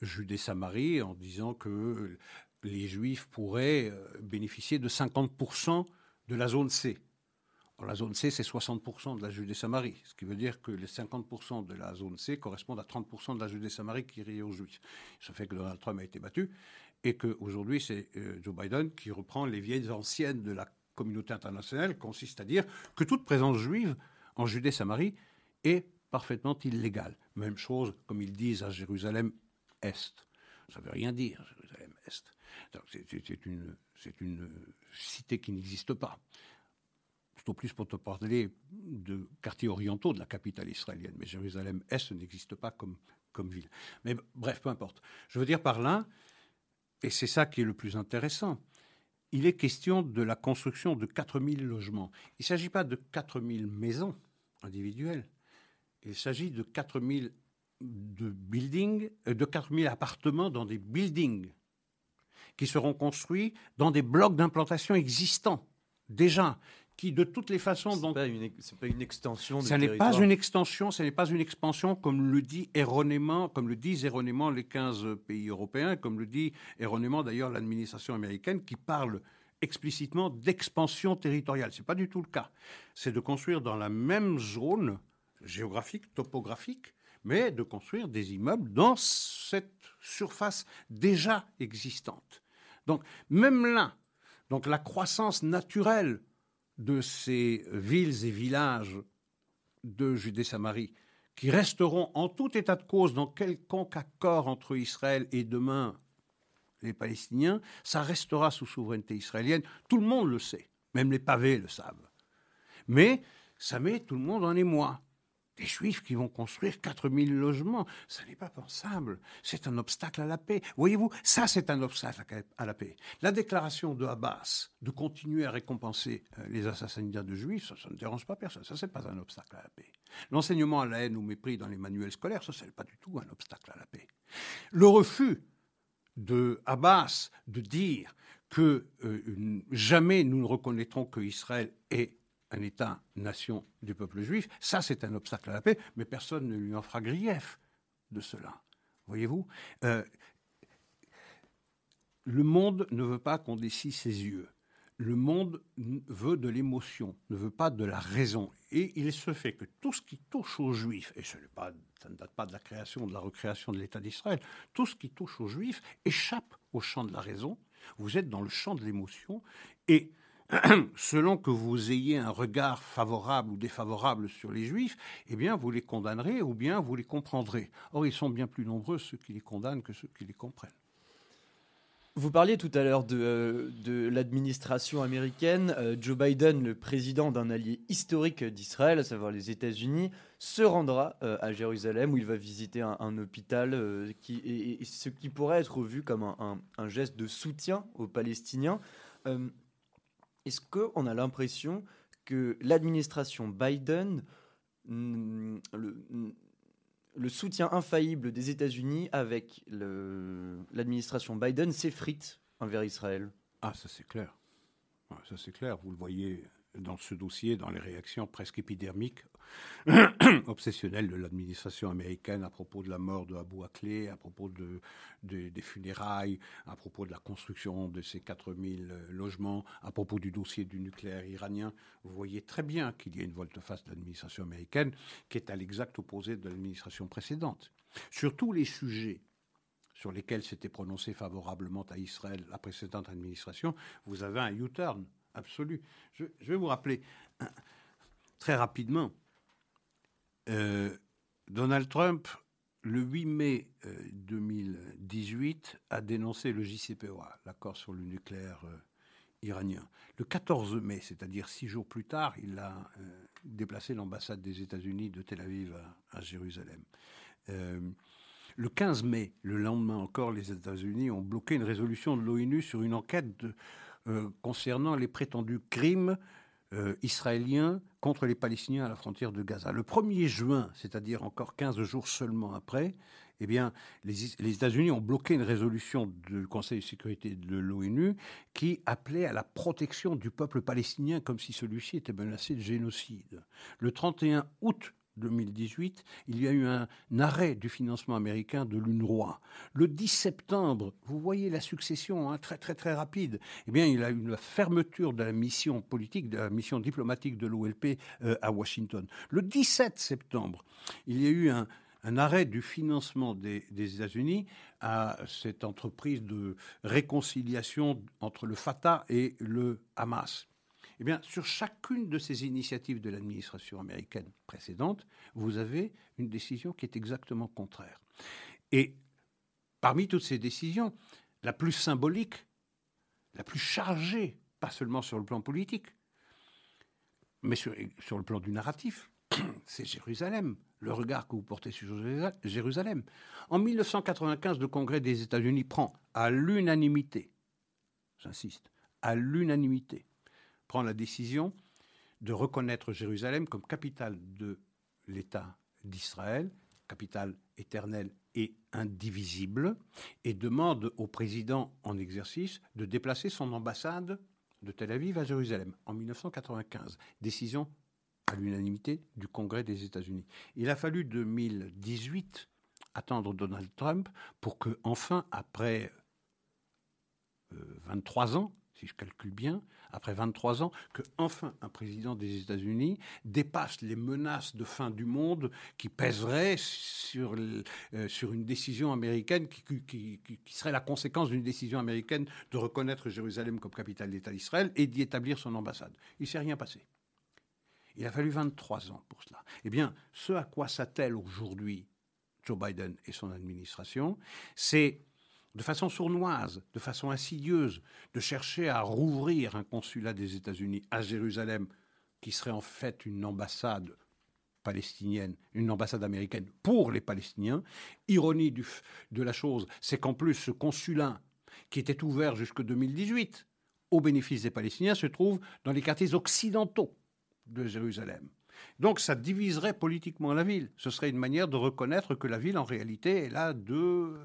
Judée-Samarie en disant que les Juifs pourraient euh, bénéficier de 50% de la zone C. la zone C, c'est 60% de la Judée-Samarie, ce qui veut dire que les 50% de la zone C correspondent à 30% de la Judée-Samarie qui irait aux Juifs. Ce fait que Donald Trump a été battu et qu'aujourd'hui, c'est Joe Biden qui reprend les vieilles anciennes de la communauté internationale, consiste à dire que toute présence juive en Judée-Samarie est parfaitement illégale. Même chose, comme ils disent à Jérusalem-Est. Ça ne veut rien dire, Jérusalem-Est. C'est une cité qui n'existe pas. Plutôt plus pour te parler de quartiers orientaux de la capitale israélienne. Mais Jérusalem-Est n'existe pas comme, comme ville. Mais bref, peu importe. Je veux dire par là, et c'est ça qui est le plus intéressant, il est question de la construction de 4000 logements. Il ne s'agit pas de 4000 maisons individuelles. Il s'agit de 4000 de buildings, euh, de 4000 appartements dans des buildings qui seront construits dans des blocs d'implantation existants déjà qui de toutes les façons pas une, pas une extension ce n'est pas une extension ce n'est pas une expansion comme le dit erronément comme le disent erronément les 15 pays européens comme le dit erronément d'ailleurs l'administration américaine qui parle explicitement d'expansion territoriale. C'est pas du tout le cas. C'est de construire dans la même zone géographique, topographique, mais de construire des immeubles dans cette surface déjà existante. Donc même là, donc la croissance naturelle de ces villes et villages de Judée-Samarie, qui resteront en tout état de cause dans quelconque accord entre Israël et demain les Palestiniens, ça restera sous souveraineté israélienne. Tout le monde le sait, même les pavés le savent. Mais ça met tout le monde en émoi. Des juifs qui vont construire 4000 logements, ça n'est pas pensable. C'est un obstacle à la paix. Voyez-vous, ça c'est un obstacle à la paix. La déclaration de Abbas de continuer à récompenser euh, les assassinats de juifs, ça, ne dérange pas personne. Ça, c'est pas un obstacle à la paix. L'enseignement à la haine ou mépris dans les manuels scolaires, ça, c'est pas du tout un obstacle à la paix. Le refus de Abbas de dire que euh, jamais nous ne reconnaîtrons que Israël est un État-nation du peuple juif, ça c'est un obstacle à la paix, mais personne ne lui en fera grief de cela. Voyez-vous euh, Le monde ne veut pas qu'on décie ses yeux. Le monde veut de l'émotion, ne veut pas de la raison. Et il se fait que tout ce qui touche aux juifs, et ce ça ne date pas de la création, de la recréation de l'État d'Israël, tout ce qui touche aux juifs échappe au champ de la raison. Vous êtes dans le champ de l'émotion et [clears throat] selon que vous ayez un regard favorable ou défavorable sur les juifs, eh bien, vous les condamnerez ou bien vous les comprendrez. Or, ils sont bien plus nombreux ceux qui les condamnent que ceux qui les comprennent. Vous parliez tout à l'heure de, euh, l'administration américaine. Euh, Joe Biden, le président d'un allié historique d'Israël, à savoir les États-Unis, se rendra euh, à Jérusalem où il va visiter un, hôpital qui, et, ce qui pourrait être vu comme un geste de soutien aux Palestiniens. Est-ce qu'on a l'impression que l'administration Biden mm, le, le soutien infaillible des États-Unis avec l'administration Biden s'effrite envers Israël? Ah, ça c'est clair. ça c'est clair. Vous le voyez dans ce dossier, dans les réactions presque épidermiques, [clears throat] obsessionnelles de l'administration américaine à propos de la mort de Abu Akleh, à propos de, des funérailles, à propos de la construction de ces 4000 euh, logements, à propos du dossier du nucléaire iranien. Vous voyez très bien qu'il y a une volte-face de l'administration américaine qui est à l'exact opposé de l'administration précédente. Sur tous les sujets sur lesquels s'était prononcé favorablement à Israël la précédente administration, vous avez un U-turn absolu. Je, vais vous rappeler [clears throat] très rapidement. Euh, Donald Trump, le 8 mai 2018, euh, a dénoncé le JCPOA, l'accord sur le nucléaire euh, iranien. Le 14 mai, c'est-à-dire six jours plus tard, il a déplacé l'ambassade des États-Unis de Tel Aviv à, Jérusalem. le 15 mai, le lendemain encore, les États-Unis ont bloqué une résolution de l'ONU sur une enquête concernant les prétendus crimes euh, israéliens contre les Palestiniens à la frontière de Gaza. Le 1er juin, c'est-à-dire encore 15 jours seulement après, eh bien, les, États-Unis ont bloqué une résolution du Conseil de sécurité de l'ONU qui appelait à la protection du peuple palestinien comme si celui-ci était menacé de génocide. Le 31 août 2018, il y a eu un arrêt du financement américain de l'UNRWA. Le 10 septembre, vous voyez la succession hein, très très très rapide. Eh bien, il y a eu la fermeture de la mission politique, de la mission diplomatique de l'OLP euh, à Washington. Le 17 septembre, il y a eu un, arrêt du financement des, des États-Unis à cette entreprise de réconciliation entre le Fatah et le Hamas. Eh bien, sur chacune de ces initiatives de l'administration américaine précédente, vous avez une décision qui est exactement contraire. Et parmi toutes ces décisions, la plus symbolique, la plus chargée, pas seulement sur le plan politique, mais sur, le plan du narratif, [clears throat] c'est Jérusalem, le regard que vous portez sur Jérusalem. En 1995, le Congrès des États-Unis prend à l'unanimité, j'insiste, à l'unanimité, prend la décision de reconnaître Jérusalem comme capitale de l'État d'Israël, capitale éternelle et indivisible, et demande au président en exercice de déplacer son ambassade de Tel Aviv à Jérusalem en 1995. Décision à l'unanimité du Congrès des États-Unis. Il a fallu 2018 attendre Donald Trump pour que, enfin, après 23 euh, ans, si je calcule bien, après 23 ans, que enfin un président des États-Unis dépasse les menaces de fin du monde qui pèseraient sur, euh, sur une décision américaine qui, qui, qui, serait la conséquence d'une décision américaine de reconnaître Jérusalem comme capitale d'État d'Israël et d'y établir son ambassade. Il ne s'est rien passé. Il a fallu 23 ans pour cela. Eh bien, ce à quoi s'attelle aujourd'hui Joe Biden et son administration, c'est de façon sournoise, de façon insidieuse, de chercher à rouvrir un consulat des États-Unis à Jérusalem, qui serait en fait une ambassade palestinienne, une ambassade américaine pour les Palestiniens. Ironie de la chose, c'est qu'en plus ce consulat, qui était ouvert jusqu'en 2018 au bénéfice des Palestiniens, se trouve dans les quartiers occidentaux de Jérusalem. Donc ça diviserait politiquement la ville. Ce serait une manière de reconnaître que la ville, en réalité, est là deux,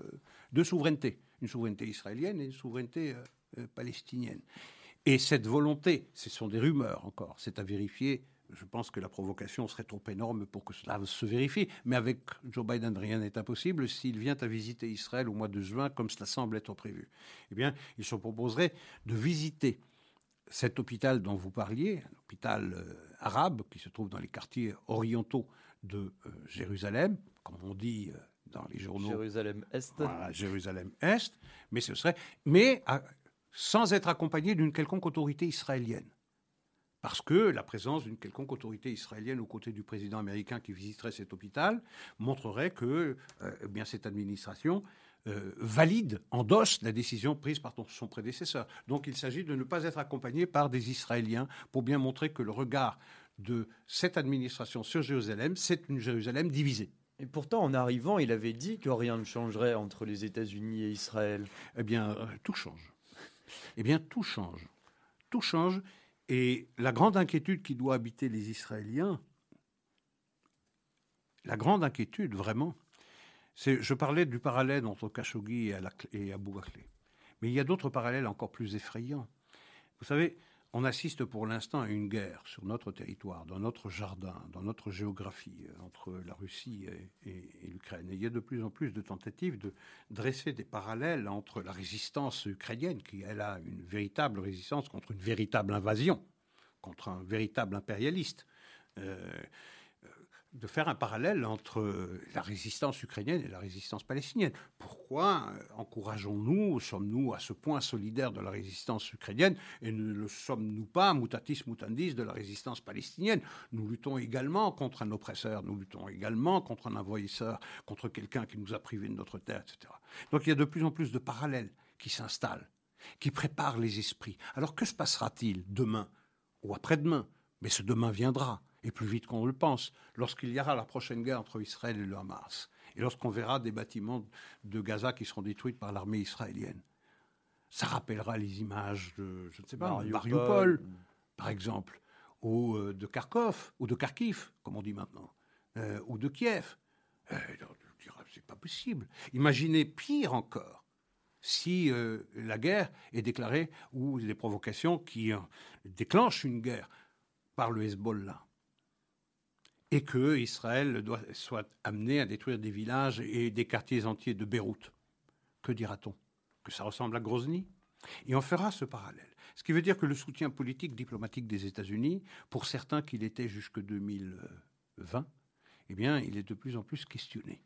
deux souverainetés. Une souveraineté israélienne et une souveraineté euh, euh, palestinienne. Et cette volonté, ce sont des rumeurs encore, c'est à vérifier. Je pense que la provocation serait trop énorme pour que cela se vérifie. Mais avec Joe Biden, rien n'est impossible. S'il vient à visiter Israël au mois de juin, comme cela semble être prévu, eh bien, il se proposerait de visiter cet hôpital dont vous parliez, un hôpital euh, arabe qui se trouve dans les quartiers orientaux de euh, Jérusalem, comme on dit euh, dans les journaux. Jérusalem-Est, mais ce serait, mais sans être accompagné d'une quelconque autorité israélienne. parce que la présence d'une quelconque autorité israélienne aux côtés du président américain qui visiterait cet hôpital montrerait que euh, eh bien, cette administration euh, valide, endosse la décision prise par son prédécesseur. Donc il s'agit de ne pas être accompagné par des Israéliens pour bien montrer que le regard de cette administration sur Jérusalem, c'est une Jérusalem divisée. Et pourtant, en arrivant, il avait dit que rien ne changerait entre les États-Unis et Israël. Eh bien, euh, tout change. Eh bien, tout change. Tout change. Et la grande inquiétude qui doit habiter les Israéliens, la grande inquiétude, vraiment, je parlais du parallèle entre Khashoggi et, Abou Bakr. Mais il y a d'autres parallèles encore plus effrayants. Vous savez, on assiste pour l'instant à une guerre sur notre territoire, dans notre jardin, dans notre géographie, euh, entre la Russie et, l'Ukraine. Et il y a de plus en plus de tentatives de dresser des parallèles entre la résistance ukrainienne, qui elle a une véritable résistance contre une véritable invasion, contre un véritable impérialiste, euh, de faire un parallèle entre la résistance ukrainienne et la résistance palestinienne. Pourquoi euh, encourageons-nous, sommes-nous à ce point solidaires de la résistance ukrainienne et ne le sommes-nous pas, mutatis mutandis, de la résistance palestinienne? Nous luttons également contre un oppresseur, nous luttons également contre un envahisseur, contre quelqu'un qui nous a privés de notre terre, etc. Donc il y a de plus en plus de parallèles qui s'installent, qui préparent les esprits. Alors que se passera-t-il demain ou après-demain? Mais ce demain viendra et plus vite qu'on le pense, lorsqu'il y aura la prochaine guerre entre Israël et le Hamas, et lorsqu'on verra des bâtiments de Gaza qui seront détruits par l'armée israélienne. Ça rappellera les images de, je ne sais pas, Mariupol, par exemple, ou euh, de Kharkov, ou de Kharkiv, comme on dit maintenant, euh, ou de Kiev. Euh, c'est pas possible. Imaginez pire encore si la guerre est déclarée ou des provocations qui déclenchent une guerre par le Hezbollah et que Israël doit, soit amené à détruire des villages et des quartiers entiers de Beyrouth. Que dira-t-on? Que ça ressemble à Grozny? Et on fera ce parallèle. Ce qui veut dire que le soutien politique diplomatique des États-Unis, pour certains qu'il était jusque 2020, eh bien, il est de plus en plus questionné.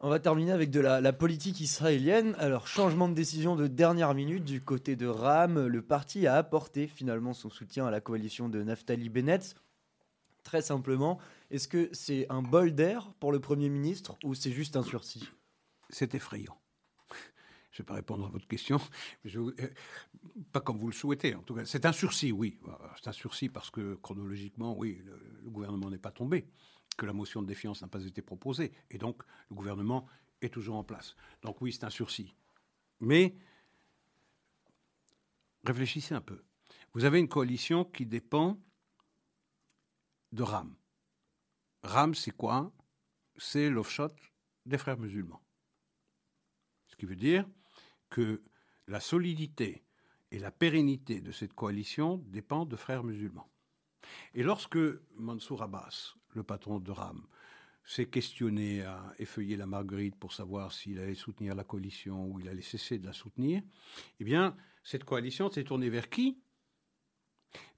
On va terminer avec de la, la, politique israélienne. Alors, changement de décision de dernière minute du côté de Ram. Le parti a apporté finalement son soutien à la coalition de Naftali Bennett très simplement, est-ce que c'est un bol d'air pour le Premier ministre ou c'est juste un sursis? C'est effrayant. [laughs] Je ne vais pas répondre à votre question, euh, pas comme vous le souhaitez. En tout cas, c'est un sursis, oui. C'est un sursis parce que chronologiquement, oui, le, gouvernement n'est pas tombé, que la motion de défiance n'a pas été proposée, et donc le gouvernement est toujours en place. Donc oui, c'est un sursis. Mais réfléchissez un peu. Vous avez une coalition qui dépend de RAM. RAM, c'est quoi? C'est l'offshot des frères musulmans. Ce qui veut dire que la solidité et la pérennité de cette coalition dépendent de frères musulmans. Et lorsque Mansour Abbas, le patron de RAM, s'est questionné à effeuiller la marguerite pour savoir s'il allait soutenir la coalition ou il allait cesser de la soutenir, eh bien, cette coalition s'est tournée vers qui?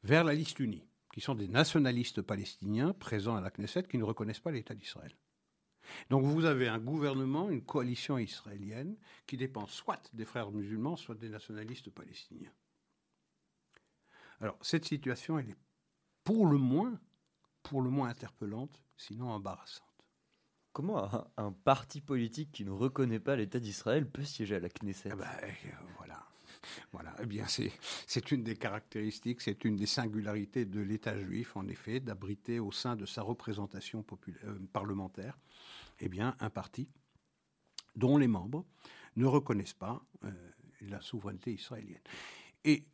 Vers la liste unie qui sont des nationalistes palestiniens présents à la Knesset qui ne reconnaissent pas l'État d'Israël. Donc vous avez un gouvernement, une coalition israélienne qui dépend soit des frères musulmans, soit des nationalistes palestiniens. Alors cette situation, elle est pour le moins, pour le moins interpellante, sinon embarrassante. Comment un, parti politique qui ne reconnaît pas l'État d'Israël peut siéger à la Knesset? Eh ben, euh, Voilà. [laughs] Voilà, eh bien c'est une des caractéristiques, c'est une des singularités de l'État juif, en effet, d'abriter au sein de sa représentation euh, parlementaire, eh bien un parti dont les membres ne reconnaissent pas euh, la souveraineté israélienne. Et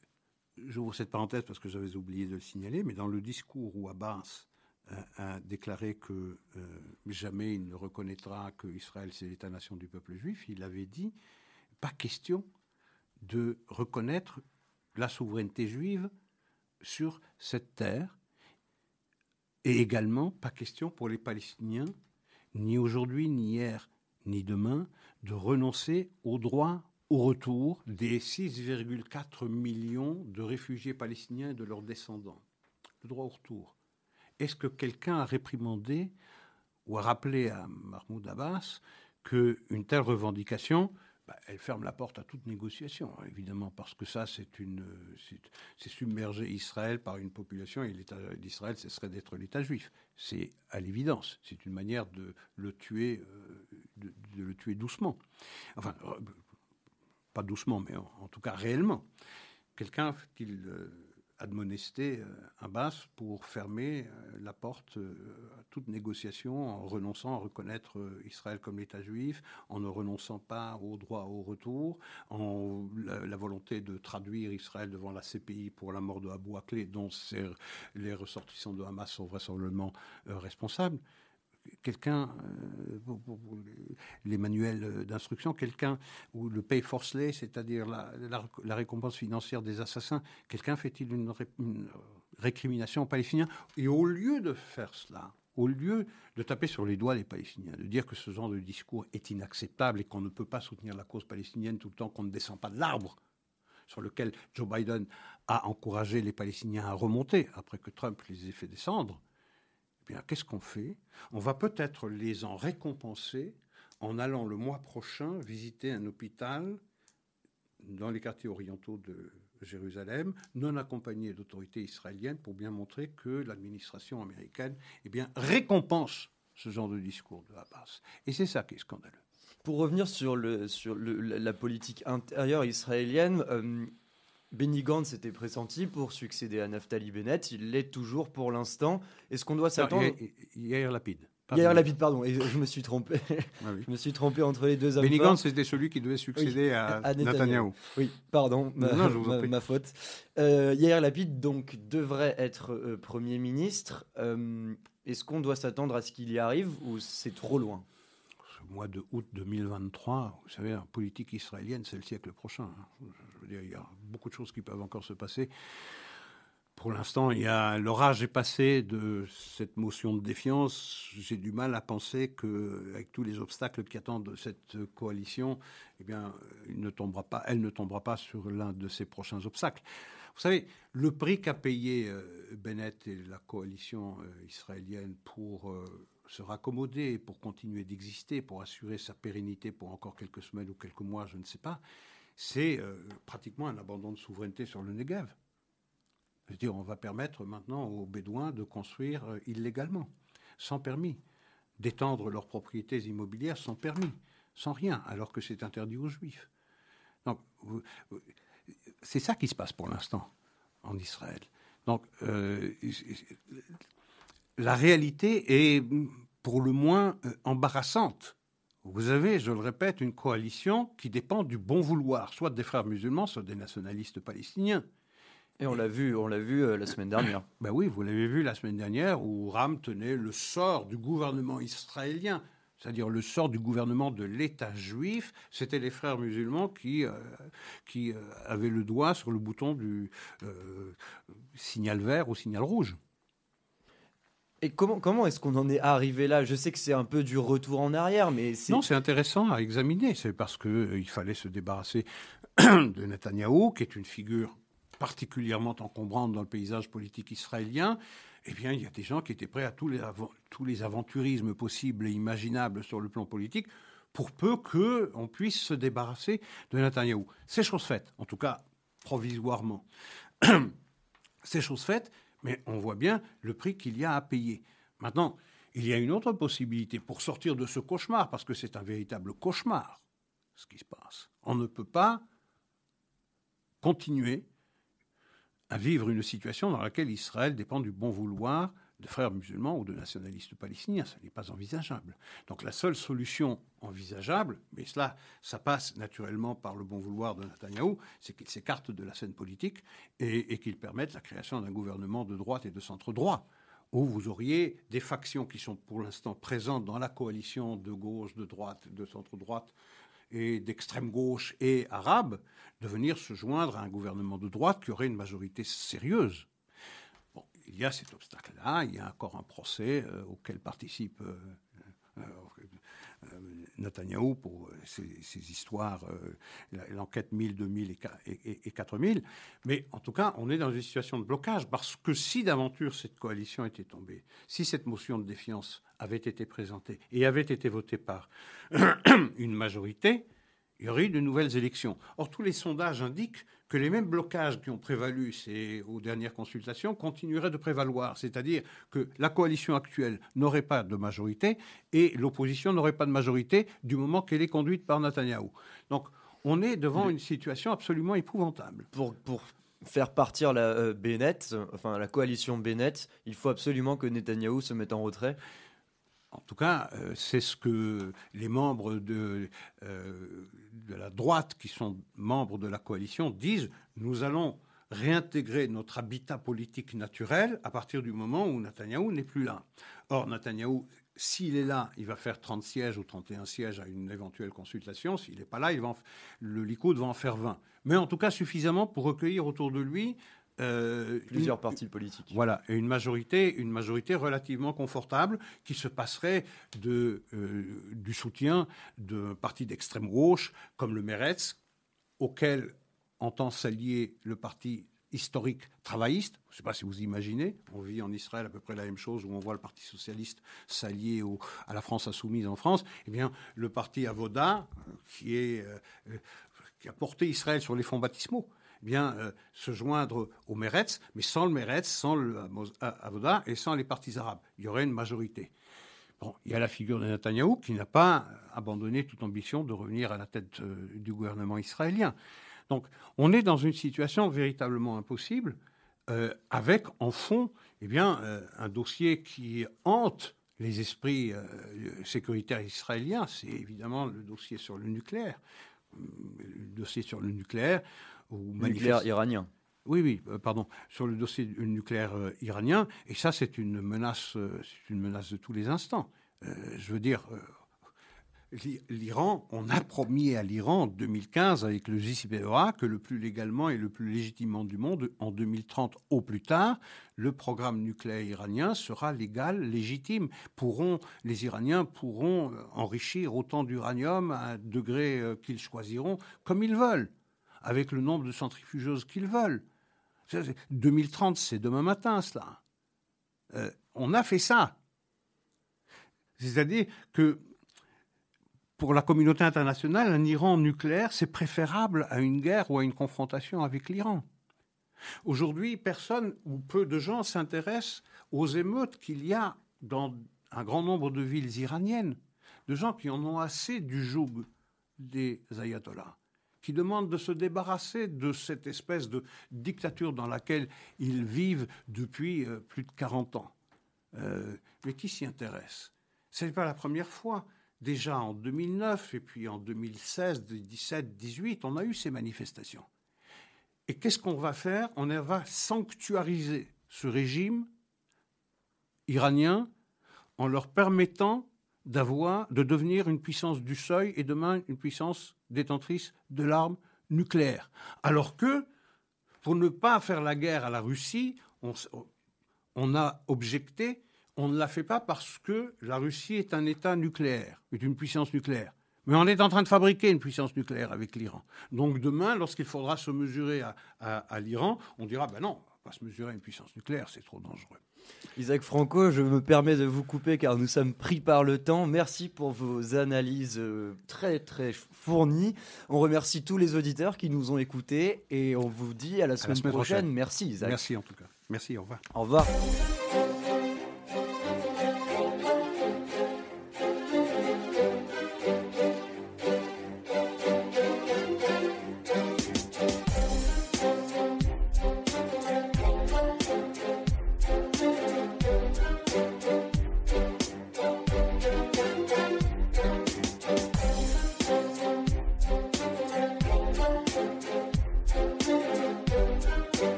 j'ouvre cette parenthèse parce que j'avais oublié de le signaler, mais dans le discours où Abbas euh, a déclaré que jamais il ne reconnaîtra que Israël c'est l'État-nation du peuple juif, il avait dit pas question de reconnaître la souveraineté juive sur cette terre. Et également, pas question pour les Palestiniens, ni aujourd'hui, ni hier, ni demain, de renoncer au droit au retour des 6,4 millions de réfugiés palestiniens et de leurs descendants. Le droit au retour. Est-ce que quelqu'un a réprimandé ou a rappelé à Mahmoud Abbas qu'une telle revendication bah, elle ferme la porte à toute négociation, hein, évidemment, parce que ça, c'est une, c'est submerger Israël par une population et l'État d'Israël, ce serait d'être l'État juif. C'est à l'évidence. C'est une manière de le tuer, euh, de, le tuer doucement. Enfin, euh, pas doucement, mais en, tout cas réellement. Quelqu'un, qu'il admonester euh, Abbas pour fermer euh, la porte euh, à toute négociation en renonçant à reconnaître Israël comme l'État juif, en ne renonçant pas au droit au retour, en la, volonté de traduire Israël devant la CPI pour la mort de Abu Akleh, dont les ressortissants de Hamas sont vraisemblablement responsables quelqu'un, euh, les manuels d'instruction, quelqu'un, ou le pay forcelé, c'est-à-dire la, la, récompense financière des assassins, quelqu'un fait-il une, récrimination aux Palestiniens? Et au lieu de faire cela, au lieu de taper sur les doigts les Palestiniens, de dire que ce genre de discours est inacceptable et qu'on ne peut pas soutenir la cause palestinienne tout le temps qu'on ne descend pas de l'arbre sur lequel Joe Biden a encouragé les Palestiniens à remonter après que Trump les ait fait descendre, eh bien, qu'est-ce qu'on fait? On va peut-être les en récompenser en allant le mois prochain visiter un hôpital dans les quartiers orientaux de Jérusalem, non accompagné d'autorités israéliennes, pour bien montrer que l'administration américaine eh bien, récompense ce genre de discours de Hamas. Et c'est ça qui est scandaleux. Pour revenir sur, la politique intérieure israélienne, euh, Benny Gantz était pressenti pour succéder à Naftali Bennett. Il l'est toujours pour l'instant. Est-ce qu'on doit s'attendre Yair Lapide. Yair Lapide, pardon. Et je me suis trompé. [laughs] Ah je me suis trompé entre les deux hommes. Benny Gantz, c'était celui qui devait succéder à, à Netanyahu. Oui, pardon, ma, faute. Euh, Yair Lapide, donc, devrait être euh, Premier ministre. Euh, est-ce qu'on doit s'attendre à ce qu'il y arrive ou c'est trop loin? Mois de août 2023, vous savez, la politique israélienne, c'est le siècle prochain. Je veux dire, il y a beaucoup de choses qui peuvent encore se passer. Pour l'instant, il y a l'orage est passé de cette motion de défiance. J'ai du mal à penser que, avec tous les obstacles qui attendent cette coalition, eh bien, il ne tombera pas, elle ne tombera pas sur l'un de ces prochains obstacles. Vous savez, le prix qu'a payé euh, Bennett et la coalition euh, israélienne pour euh, se raccommoder, pour continuer d'exister, pour assurer sa pérennité pour encore quelques semaines ou quelques mois, je ne sais pas, c'est euh, pratiquement un abandon de souveraineté sur le Negev. C'est-à-dire, on va permettre maintenant aux Bédouins de construire euh, illégalement, sans permis, d'étendre leurs propriétés immobilières sans permis, sans rien, alors que c'est interdit aux Juifs. Donc, c'est ça qui se passe pour l'instant en Israël. Donc, euh, la réalité est pour le moins euh, embarrassante. Vous avez, je le répète, une coalition qui dépend du bon vouloir, soit des frères musulmans, soit des nationalistes palestiniens. Et on l'a vu, on l'a vu euh, la semaine [coughs] dernière. ben oui, vous l'avez vu la semaine dernière où Ram tenait le sort du gouvernement israélien, c'est-à-dire le sort du gouvernement de l'État juif. C'était les frères musulmans qui, euh, qui avaient le doigt sur le bouton du signal vert ou signal rouge. Comment est-ce qu'on en est arrivé là? Je sais que c'est un peu du retour en arrière, mais c'est... Non, c'est intéressant à examiner. C'est parce qu'il euh, fallait se débarrasser [clears throat] de Netanyahou, qui est une figure particulièrement encombrante dans le paysage politique israélien. Eh bien, il y a des gens qui étaient prêts à tous les, tous les aventurismes possibles et imaginables sur le plan politique pour peu qu'on puisse se débarrasser de Netanyahou. C'est chose faite, en tout cas provisoirement. [clears throat] C'est chose faite, mais on voit bien le prix qu'il y a à payer. Maintenant, il y a une autre possibilité pour sortir de ce cauchemar, parce que c'est un véritable cauchemar, ce qui se passe. On ne peut pas continuer à vivre une situation dans laquelle Israël dépend du bon vouloir de frères musulmans ou de nationalistes palestiniens. Ce n'est pas envisageable. Donc la seule solution envisageable, mais cela, ça passe naturellement par le bon vouloir de Netanyahou, c'est qu'il s'écarte de la scène politique et, qu'il permette la création d'un gouvernement de droite et de centre-droit où vous auriez des factions qui sont pour l'instant présentes dans la coalition de gauche, de droite, de centre-droite et d'extrême gauche et arabe, de venir se joindre à un gouvernement de droite qui aurait une majorité sérieuse il y a cet obstacle-là, il y a encore un procès euh, auquel participe euh, euh, Netanyahou pour ces, histoires, l'enquête 1000, 2000 et, 4000. Mais en tout cas, on est dans une situation de blocage parce que si d'aventure cette coalition était tombée, si cette motion de défiance avait été présentée et avait été votée par [clears throat] une majorité, il y aurait eu de nouvelles élections. Or, tous les sondages indiquent que les mêmes blocages qui ont prévalu aux dernières consultations continueraient de prévaloir. C'est-à-dire que la coalition actuelle n'aurait pas de majorité et l'opposition n'aurait pas de majorité du moment qu'elle est conduite par Netanyahou. Donc, on est devant une situation absolument épouvantable. Pour, faire partir la euh, Bennett, enfin la coalition Bennett, il faut absolument que Netanyahou se mette en retrait. En tout cas, euh, c'est ce que les membres de, euh, de la droite, qui sont membres de la coalition, disent. Nous allons réintégrer notre habitat politique naturel à partir du moment où Netanyahou n'est plus là. Or, Netanyahou, s'il est là, il va faire 30 sièges ou 31 sièges à une éventuelle consultation. S'il n'est pas là, il va le Likoud va en faire 20. Mais en tout cas, suffisamment pour recueillir autour de lui euh, plusieurs partis politiques. Voilà, et une majorité, une majorité relativement confortable qui se passerait de, euh, du soutien d'un parti d'extrême gauche comme le Meretz, auquel entend s'allier le parti historique travailliste. Je ne sais pas si vous imaginez, on vit en Israël à peu près la même chose, où on voit le Parti socialiste s'allier à la France insoumise en France. Eh bien, le parti Avoda, qui, est, euh, qui a porté Israël sur les fonds baptismaux, bien euh, se joindre au Meretz, mais sans le Meretz, sans le Avoda et sans les partis arabes. Il y aurait une majorité. Bon, il y a la figure de Netanyahou qui n'a pas abandonné toute ambition de revenir à la tête euh, du gouvernement israélien. Donc, on est dans une situation véritablement impossible, euh, avec en fond, eh bien, un dossier qui hante les esprits sécuritaires israéliens. C'est évidemment le dossier sur le nucléaire, le dossier sur le nucléaire nucléaire iranien. Oui, oui, euh, pardon, sur le dossier nucléaire euh, iranien. Et ça, c'est une menace, euh, c'est une menace de tous les instants. je veux dire, l'Iran, on a promis à l'Iran en 2015 avec le JCPOA que le plus légalement et le plus légitimement du monde, en 2030 au plus tard, le programme nucléaire iranien sera légal, légitime. Pourront, les Iraniens pourront enrichir autant d'uranium à un degré qu'ils choisiront comme ils veulent avec le nombre de centrifugeuses qu'ils veulent. 2030, c'est demain matin, cela. Euh, on a fait ça. C'est-à-dire que pour la communauté internationale, un Iran nucléaire, c'est préférable à une guerre ou à une confrontation avec l'Iran. Aujourd'hui, personne ou peu de gens s'intéressent aux émeutes qu'il y a dans un grand nombre de villes iraniennes, de gens qui en ont assez du joug des ayatollahs qui demandent de se débarrasser de cette espèce de dictature dans laquelle ils vivent depuis euh, plus de 40 ans. Euh, mais qui s'y intéresse? Ce n'est pas la première fois. Déjà en 2009 et puis en 2016, 2017, 2018, on a eu ces manifestations. Et qu'est-ce qu'on va faire? On va sanctuariser ce régime iranien en leur permettant d'avoir, de devenir une puissance du seuil et demain une puissance détentrice de l'arme nucléaire. Alors que, pour ne pas faire la guerre à la Russie, on, a objecté, on ne la fait pas parce que la Russie est un État nucléaire, est une puissance nucléaire. Mais on est en train de fabriquer une puissance nucléaire avec l'Iran. Donc demain, lorsqu'il faudra se mesurer à, à l'Iran, on dira, ben non, pas se mesurer à une puissance nucléaire, c'est trop dangereux. Isaac Franco, je me permets de vous couper car nous sommes pris par le temps. Merci pour vos analyses euh, très très fournies. On remercie tous les auditeurs qui nous ont écoutés et on vous dit à la semaine, prochaine. Merci Isaac. Merci en tout cas. Merci, au revoir. Au revoir.